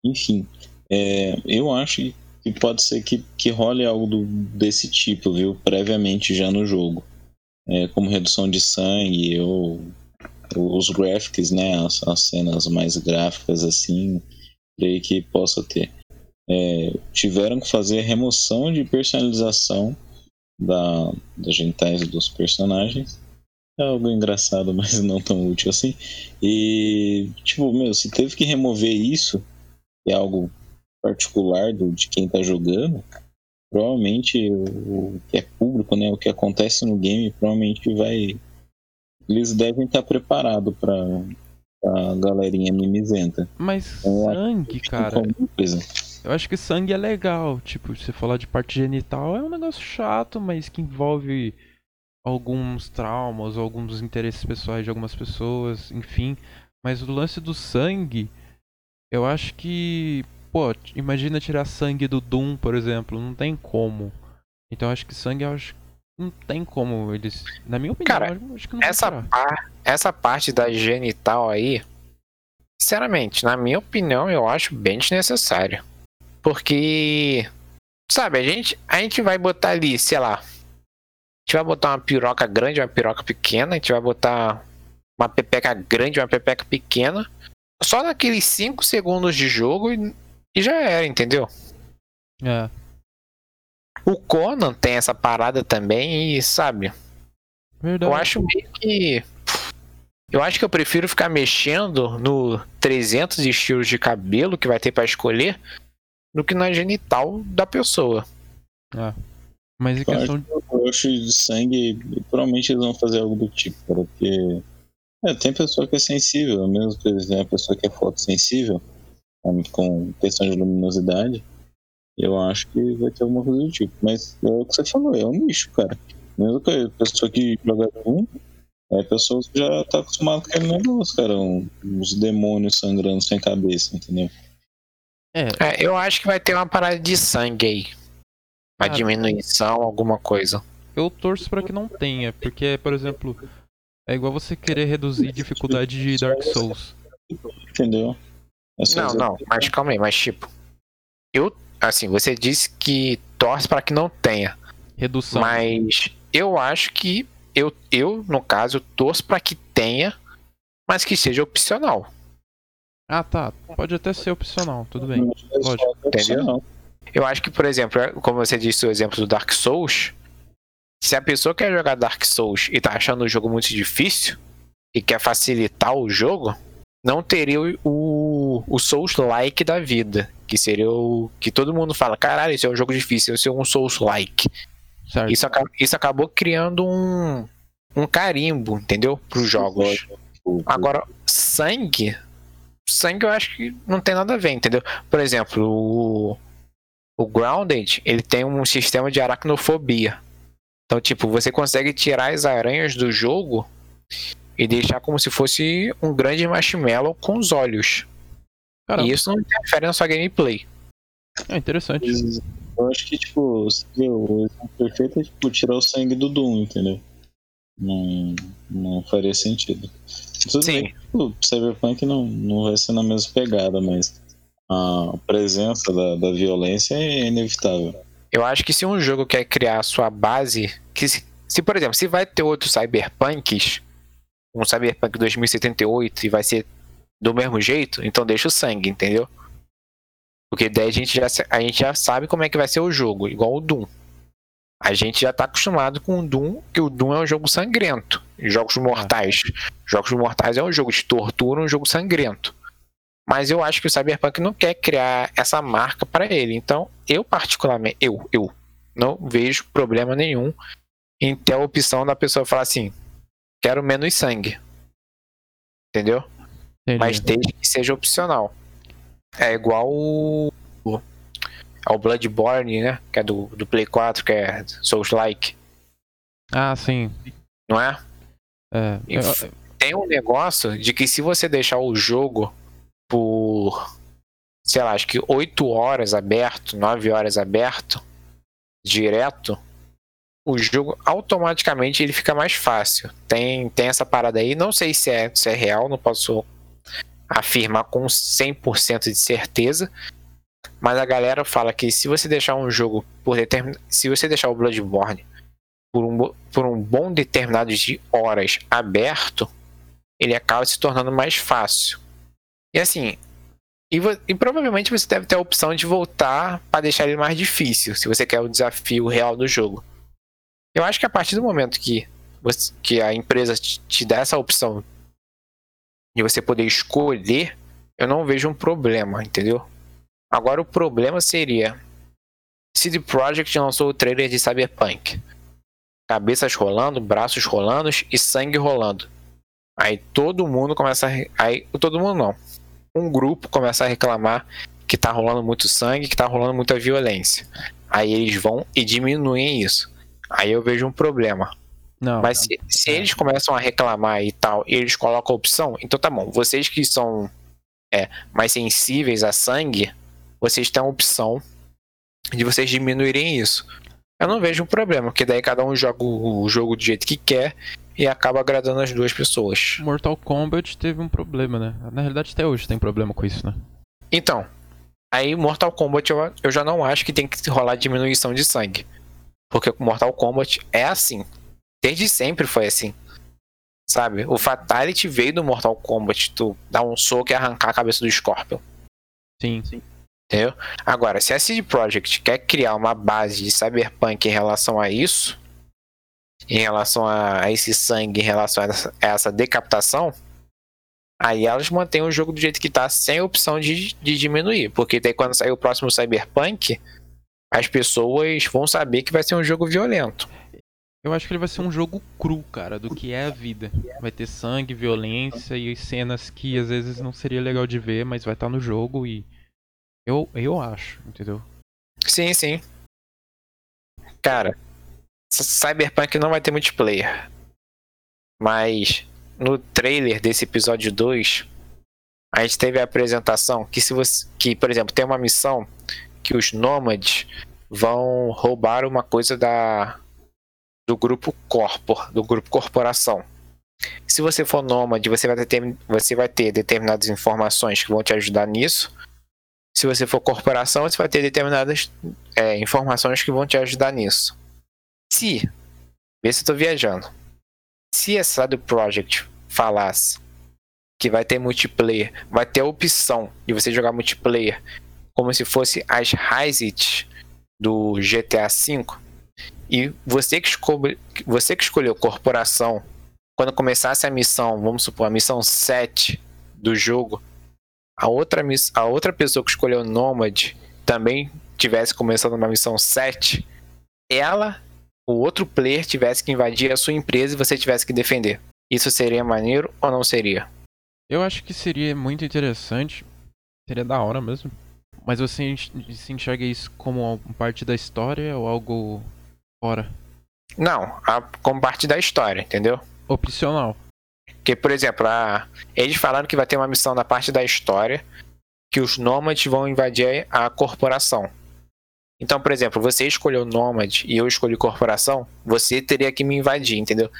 Enfim, é, eu acho que pode ser que, que role algo do, desse tipo, viu? Previamente já no jogo. É, como redução de sangue ou os graphics, né? As, as cenas mais gráficas assim, creio que possa ter. É, tiveram que fazer remoção de personalização da, das genitais dos personagens. É algo engraçado, [laughs] mas não tão útil assim. E, tipo, meu, se teve que remover isso, é algo particular do, de quem está jogando, provavelmente o, que é público, né, o que acontece no game, provavelmente vai. Eles devem estar preparados para a galerinha mimizenta. Mas então, sangue, cara. Eu acho que sangue é legal. Tipo, você falar de parte genital é um negócio chato, mas que envolve alguns traumas, alguns interesses pessoais de algumas pessoas, enfim. Mas o lance do sangue, eu acho que, pô, imagina tirar sangue do Doom, por exemplo, não tem como. Então acho que sangue, eu acho não tem como eles, na minha opinião, Cara, acho que não essa, par, essa parte da genital aí, sinceramente, na minha opinião, eu acho bem desnecessário. Porque, sabe, a gente, a gente vai botar ali, sei lá, gente vai botar uma piroca grande, uma piroca pequena, a gente vai botar uma pepeca grande, uma pepeca pequena, só naqueles 5 segundos de jogo e, e já era, entendeu? É. O Conan tem essa parada também e, sabe? Verdade. Eu acho meio que. Eu acho que eu prefiro ficar mexendo no 300 estilos de cabelo que vai ter para escolher do que na genital da pessoa. É. Mas em questão de. Eu acho de sangue, provavelmente eles vão fazer algo do tipo, porque. É, tem pessoa que é sensível, mesmo que eles a pessoa que é fotossensível, com questão de luminosidade, eu acho que vai ter alguma coisa do tipo. Mas é o que você falou, é um nicho, cara. Mesmo que a pessoa que joga um, é a pessoa que já tá acostumada com aquele negócio, cara. Um, uns demônios sangrando sem cabeça, entendeu? É. é. eu acho que vai ter uma parada de sangue aí. Uma ah, diminuição, alguma coisa. Eu torço para que não tenha, porque, por exemplo, é igual você querer reduzir dificuldade de Dark Souls. Entendeu? É não, não, mas calma aí, mas tipo. Eu, assim, você disse que torce para que não tenha. Redução. Mas eu acho que eu, eu no caso, torço para que tenha, mas que seja opcional. Ah, tá. Pode até ser opcional, tudo bem. Lógico. Entendeu? Eu acho que, por exemplo, é, como você disse o exemplo do Dark Souls, se a pessoa quer jogar Dark Souls e tá achando o jogo muito difícil e quer facilitar o jogo, não teria o, o Souls-like da vida. Que seria o. Que todo mundo fala, caralho, esse é um jogo difícil, esse é um Souls-like. Isso, isso acabou criando um, um carimbo, entendeu? Para os jogos. Agora, sangue. Sangue eu acho que não tem nada a ver, entendeu? Por exemplo, o, o Grounded, ele tem um sistema de aracnofobia. Então, tipo, você consegue tirar as aranhas do jogo e deixar como se fosse um grande marshmallow com os olhos. Caramba. E isso não interfere na sua gameplay. É interessante. Eu acho que, tipo, o perfeito é tipo, tirar o sangue do Doom, entendeu? Não, não faria sentido. Tudo Sim. bem o Cyberpunk não, não vai ser na mesma pegada, mas a presença da, da violência é inevitável. Eu acho que se um jogo quer criar a sua base, que se, se por exemplo, se vai ter outros Cyberpunks, um Cyberpunk 2078 e vai ser do mesmo jeito, então deixa o sangue, entendeu? Porque daí a gente já, a gente já sabe como é que vai ser o jogo, igual o Doom. A gente já tá acostumado com o Doom, que o Doom é um jogo sangrento. Jogos Mortais. Jogos Mortais é um jogo de tortura, um jogo sangrento. Mas eu acho que o Cyberpunk não quer criar essa marca para ele. Então, eu particularmente, eu, eu não vejo problema nenhum em ter a opção da pessoa falar assim: quero menos sangue. Entendeu? Entendi. Mas desde que seja opcional. É igual o, ao Bloodborne, né? Que é do, do Play 4, que é Souls-like. Ah, sim. Não é? É. Eu... Tem um negócio de que se você deixar o jogo por, sei lá, acho que 8 horas aberto, 9 horas aberto, direto, o jogo automaticamente ele fica mais fácil. Tem, tem essa parada aí, não sei se é, se é real, não posso afirmar com 100% de certeza, mas a galera fala que se você deixar um jogo por determin... se você deixar o Bloodborne por um, por um bom determinado de horas aberto, ele acaba se tornando mais fácil. E assim, e, e, provavelmente você deve ter a opção de voltar para deixar ele mais difícil, se você quer o desafio real do jogo. Eu acho que a partir do momento que, você, que a empresa te, te dá essa opção de você poder escolher, eu não vejo um problema, entendeu? Agora o problema seria CD Projekt lançou o trailer de Cyberpunk. Cabeças rolando, braços rolando e sangue rolando. Aí todo mundo começa a. Aí, todo mundo não. Um grupo começa a reclamar que tá rolando muito sangue, que tá rolando muita violência. Aí eles vão e diminuem isso. Aí eu vejo um problema. Não, Mas se, se é. eles começam a reclamar e tal, e eles colocam a opção, então tá bom, vocês que são é, mais sensíveis a sangue, vocês têm a opção de vocês diminuírem isso. Eu não vejo um problema, porque daí cada um joga o jogo do jeito que quer e acaba agradando as duas pessoas. Mortal Kombat teve um problema, né? Na realidade, até hoje tem problema com isso, né? Então, aí Mortal Kombat eu, eu já não acho que tem que rolar diminuição de sangue. Porque Mortal Kombat é assim. Desde sempre foi assim. Sabe? O Fatality veio do Mortal Kombat. Tu dá um soco e arrancar a cabeça do Scorpion. Sim, sim. Entendeu? Agora, se a CD Projekt quer criar uma base de cyberpunk em relação a isso, em relação a, esse sangue, em relação a essa, a essa decapitação, aí elas mantêm o jogo do jeito que tá, sem opção de, de diminuir. Porque daí quando sair o próximo cyberpunk, as pessoas vão saber que vai ser um jogo violento. Eu acho que ele vai ser um jogo cru, cara, do que é a vida. Vai ter sangue, violência e cenas que às vezes não seria legal de ver, mas vai estar tá no jogo e. Eu, eu acho, entendeu? Sim, sim. Cara, Cyberpunk não vai ter multiplayer. Mas no trailer desse episódio 2, a gente teve a apresentação que se você. Que, por exemplo, tem uma missão que os nômades vão roubar uma coisa da do grupo Corpor, do grupo Corporação. Se você for nômade, você vai ter, você vai ter determinadas informações que vão te ajudar nisso. Se você for corporação, você vai ter determinadas é, informações que vão te ajudar nisso. Se, vê se eu tô viajando. Se essa do Project falasse que vai ter multiplayer, vai ter a opção de você jogar multiplayer como se fosse as Hyzit do GTA V. E você que, escolhe, você que escolheu corporação, quando começasse a missão, vamos supor, a missão 7 do jogo, a outra, a outra pessoa que escolheu Nomad também tivesse começando uma missão 7, ela, o outro player, tivesse que invadir a sua empresa e você tivesse que defender. Isso seria maneiro ou não seria? Eu acho que seria muito interessante. Seria da hora mesmo. Mas você se enxerga isso como parte da história ou algo fora? Não, a, como parte da história, entendeu? Opcional. Porque, por exemplo, a- eles falaram que vai ter uma missão da parte da história que os nômades vão invadir a corporação. Então, por exemplo, você escolheu nômade e eu escolhi corporação, você teria que me invadir, entendeu?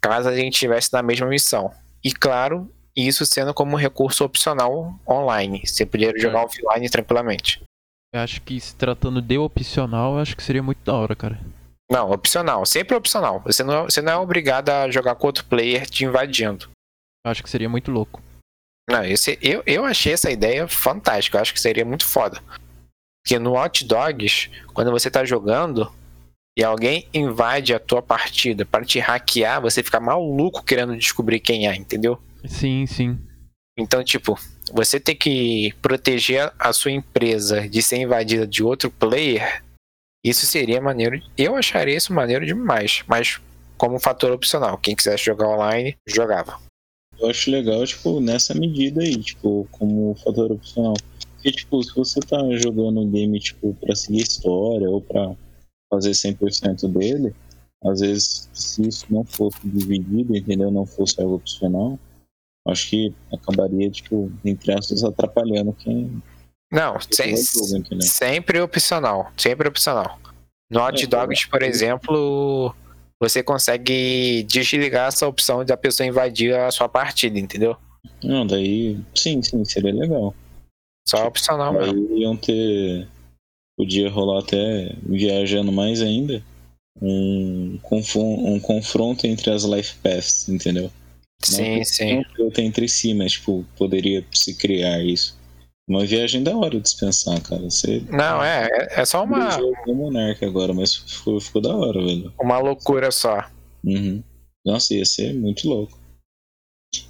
Caso a gente estivesse na mesma missão. E claro, isso sendo como um recurso opcional online. Você poderia jogar offline tranquilamente. Eu acho que se tratando de opcional, eu acho que seria muito da hora, cara. Não, opcional. Sempre opcional. Você não, é- você não é obrigado a jogar com outro player te invadindo. Eu acho que seria muito louco. Não, esse, eu, eu achei essa ideia fantástica. Eu acho que seria muito foda. Porque no Hot Dogs, quando você tá jogando e alguém invade a tua partida para te hackear, você fica maluco querendo descobrir quem é, entendeu? Sim, sim. Então, tipo, você tem que proteger a sua empresa de ser invadida de outro player. Isso seria maneiro. Eu acharia isso maneiro demais. Mas como fator opcional. Quem quisesse jogar online, jogava. Eu acho legal, tipo, nessa medida aí, tipo, como fator opcional. Porque, tipo, se você tá jogando um game, tipo, pra seguir a história ou pra fazer 100% dele, às vezes, se isso não fosse dividido, entendeu? Não fosse algo opcional, acho que acabaria, tipo, entre aspas, atrapalhando quem Não, sem, jogo, entendeu? Sempre opcional, sempre opcional. No Hot É, Dogs, por exemplo, você consegue desligar essa opção da pessoa invadir a sua partida, entendeu? Não, daí, sim, sim, seria legal. Só opcional mesmo. Aí iam ter. Podia rolar até viajando mais ainda. Um, um confronto entre as life paths, entendeu? Sim, Não sim. confronto entre si, mas tipo, poderia se criar isso. Uma viagem da hora de dispensar, cara. Você Não, é, é- é só uma, o Monarca agora, mas ficou, ficou da hora, velho. uma loucura só. Uhum. Nossa, ia ser muito louco.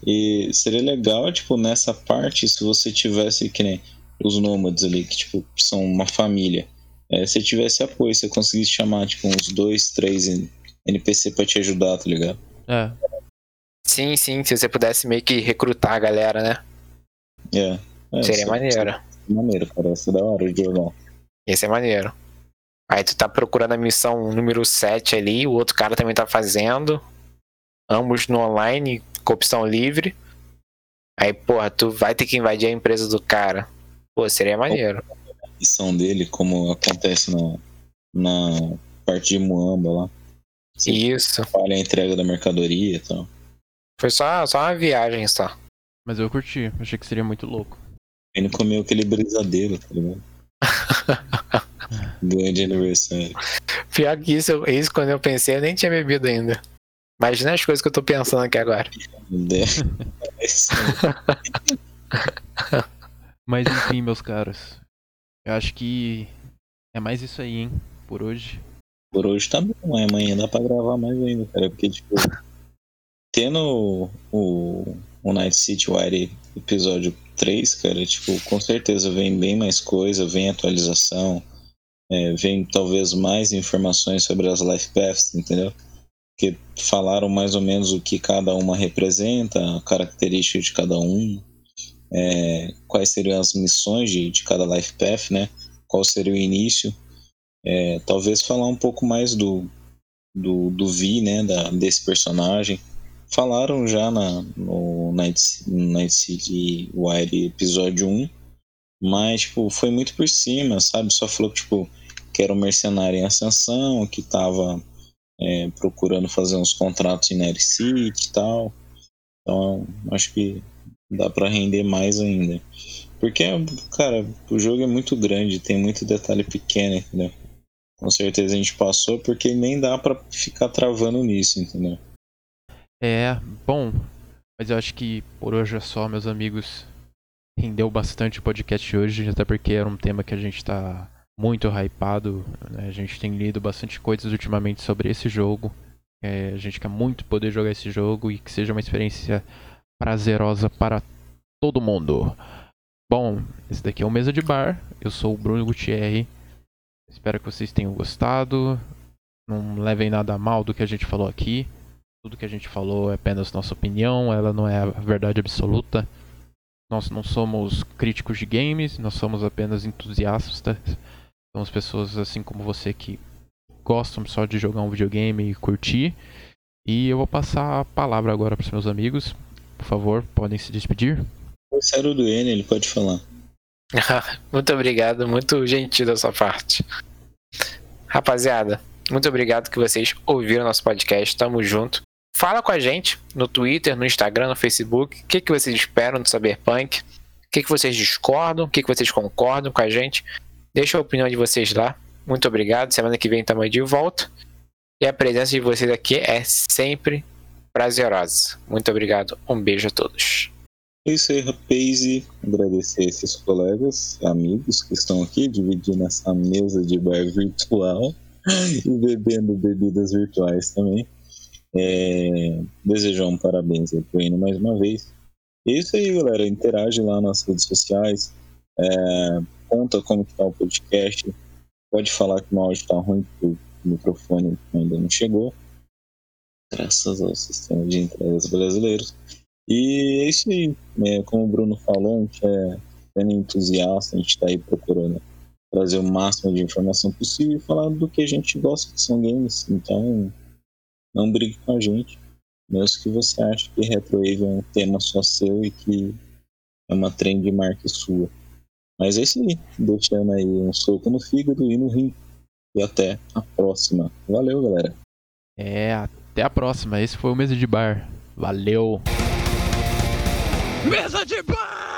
E seria legal, tipo, nessa parte, se você tivesse, que nem os nômades ali, que, tipo, são uma família. É, se tivesse apoio, você conseguisse chamar, tipo, uns dois, três NPC pra te ajudar, tá ligado? É. Sim, sim, se você pudesse meio que recrutar a galera, né? É. é Seria maneiro. seria maneiro, cara. Ia ser da hora de jogar. Ia ser maneiro. Aí tu tá procurando a missão número 7 ali, o outro cara também tá fazendo. Ambos no online, com opção livre. Aí, porra, tu vai ter que invadir a empresa do cara. Pô, seria maneiro. missão dele, como acontece na, na parte de Muamba lá. Você Isso. falha a entrega da mercadoria e tal. Foi só, só uma viagem só. Mas eu curti. Achei que seria muito louco. Ele comeu aquele brisadeiro, tá ligado? [laughs] Ganho de aniversário. Pior que isso, eu- isso quando eu pensei, eu nem tinha bebido ainda. Imagina as coisas que eu tô pensando aqui agora. [laughs] [laughs] É. Mas enfim, meus caros. Eu acho que é mais isso aí, hein? Por hoje. Por hoje tá bom, mas amanhã dá pra gravar mais ainda, cara. Porque, tipo, tendo o, o Night City Wire episódio 3, cara, tipo, com certeza vem bem mais coisa, vem atualização, é, vem talvez mais informações sobre as Life Paths, entendeu? Porque falaram mais ou menos o que cada uma representa, a característica de cada um, é, quais seriam as missões de, de cada Life Path, né? Qual seria o início. É, talvez falar um pouco mais do, do, do Vi, né, da, desse personagem. Falaram já na, no Night, Night City Wire episódio 1, mas tipo, foi muito por cima, sabe? Só falou que, tipo, que era um mercenário em ascensão, que tava é, procurando fazer uns contratos em Night City e tal. Então, acho que dá pra render mais ainda. Porque, cara, o jogo é muito grande, tem muito detalhe pequeno, entendeu? Com certeza a gente passou porque nem dá pra ficar travando nisso, entendeu? É, bom. Mas eu acho que por hoje é só, meus amigos. Rendeu bastante o podcast hoje, até porque era um tema que a gente tá muito hypado. né? A gente tem lido bastante coisas ultimamente sobre esse jogo. É, a gente quer muito poder jogar esse jogo e que seja uma experiência prazerosa para todo mundo. Bom, esse daqui é o Mesa de Bar. Eu sou o Bruno Gutierrez. Espero que vocês tenham gostado. Não levem nada mal do que a gente falou aqui. Tudo que a gente falou é apenas nossa opinião, ela não é a verdade absoluta. Nós não somos críticos de games, nós somos apenas entusiastas. Somos pessoas assim como você que gostam só de jogar um videogame e curtir. E eu vou passar a palavra agora para os meus amigos. Por favor, podem se despedir. O Cero do N, ele pode falar. [laughs] muito obrigado, muito gentil da sua parte. Rapaziada, muito obrigado que vocês ouviram nosso podcast. Tamo junto. Fala com a gente no Twitter, no Instagram, no Facebook. O que, que vocês esperam do Cyberpunk? O que, que vocês discordam? O que, que vocês concordam com a gente? Deixa a opinião de vocês lá. Muito obrigado. Semana que vem estamos de volta. E a presença de vocês aqui é sempre prazerosa. Muito obrigado. Um beijo a todos. É isso aí, rapaz. Agradecer a esses colegas, amigos que estão aqui dividindo essa mesa de bar virtual [laughs] e bebendo bebidas virtuais também. É, desejar um parabéns aí pro Eno mais uma vez. É isso aí, galera. Interage lá nas redes sociais. É, conta como que tá o podcast. Pode falar que o áudio tá ruim, porque o microfone ainda não chegou. Graças ao sistema de entregas brasileiros. E é isso aí. Né? Como o Bruno falou, a gente é bem entusiasta, a gente está aí procurando trazer o máximo de informação possível e falar do que a gente gosta, que são games. Então, não brigue com a gente. Mesmo que você ache que Retrowave é um tema só seu e que é uma trend marca sua. Mas é isso aí. Deixando aí um soco no fígado e no rim. E até a próxima. Valeu, galera. É, até a próxima. Esse foi o Mesa de Bar. Valeu! Mesa de Bar!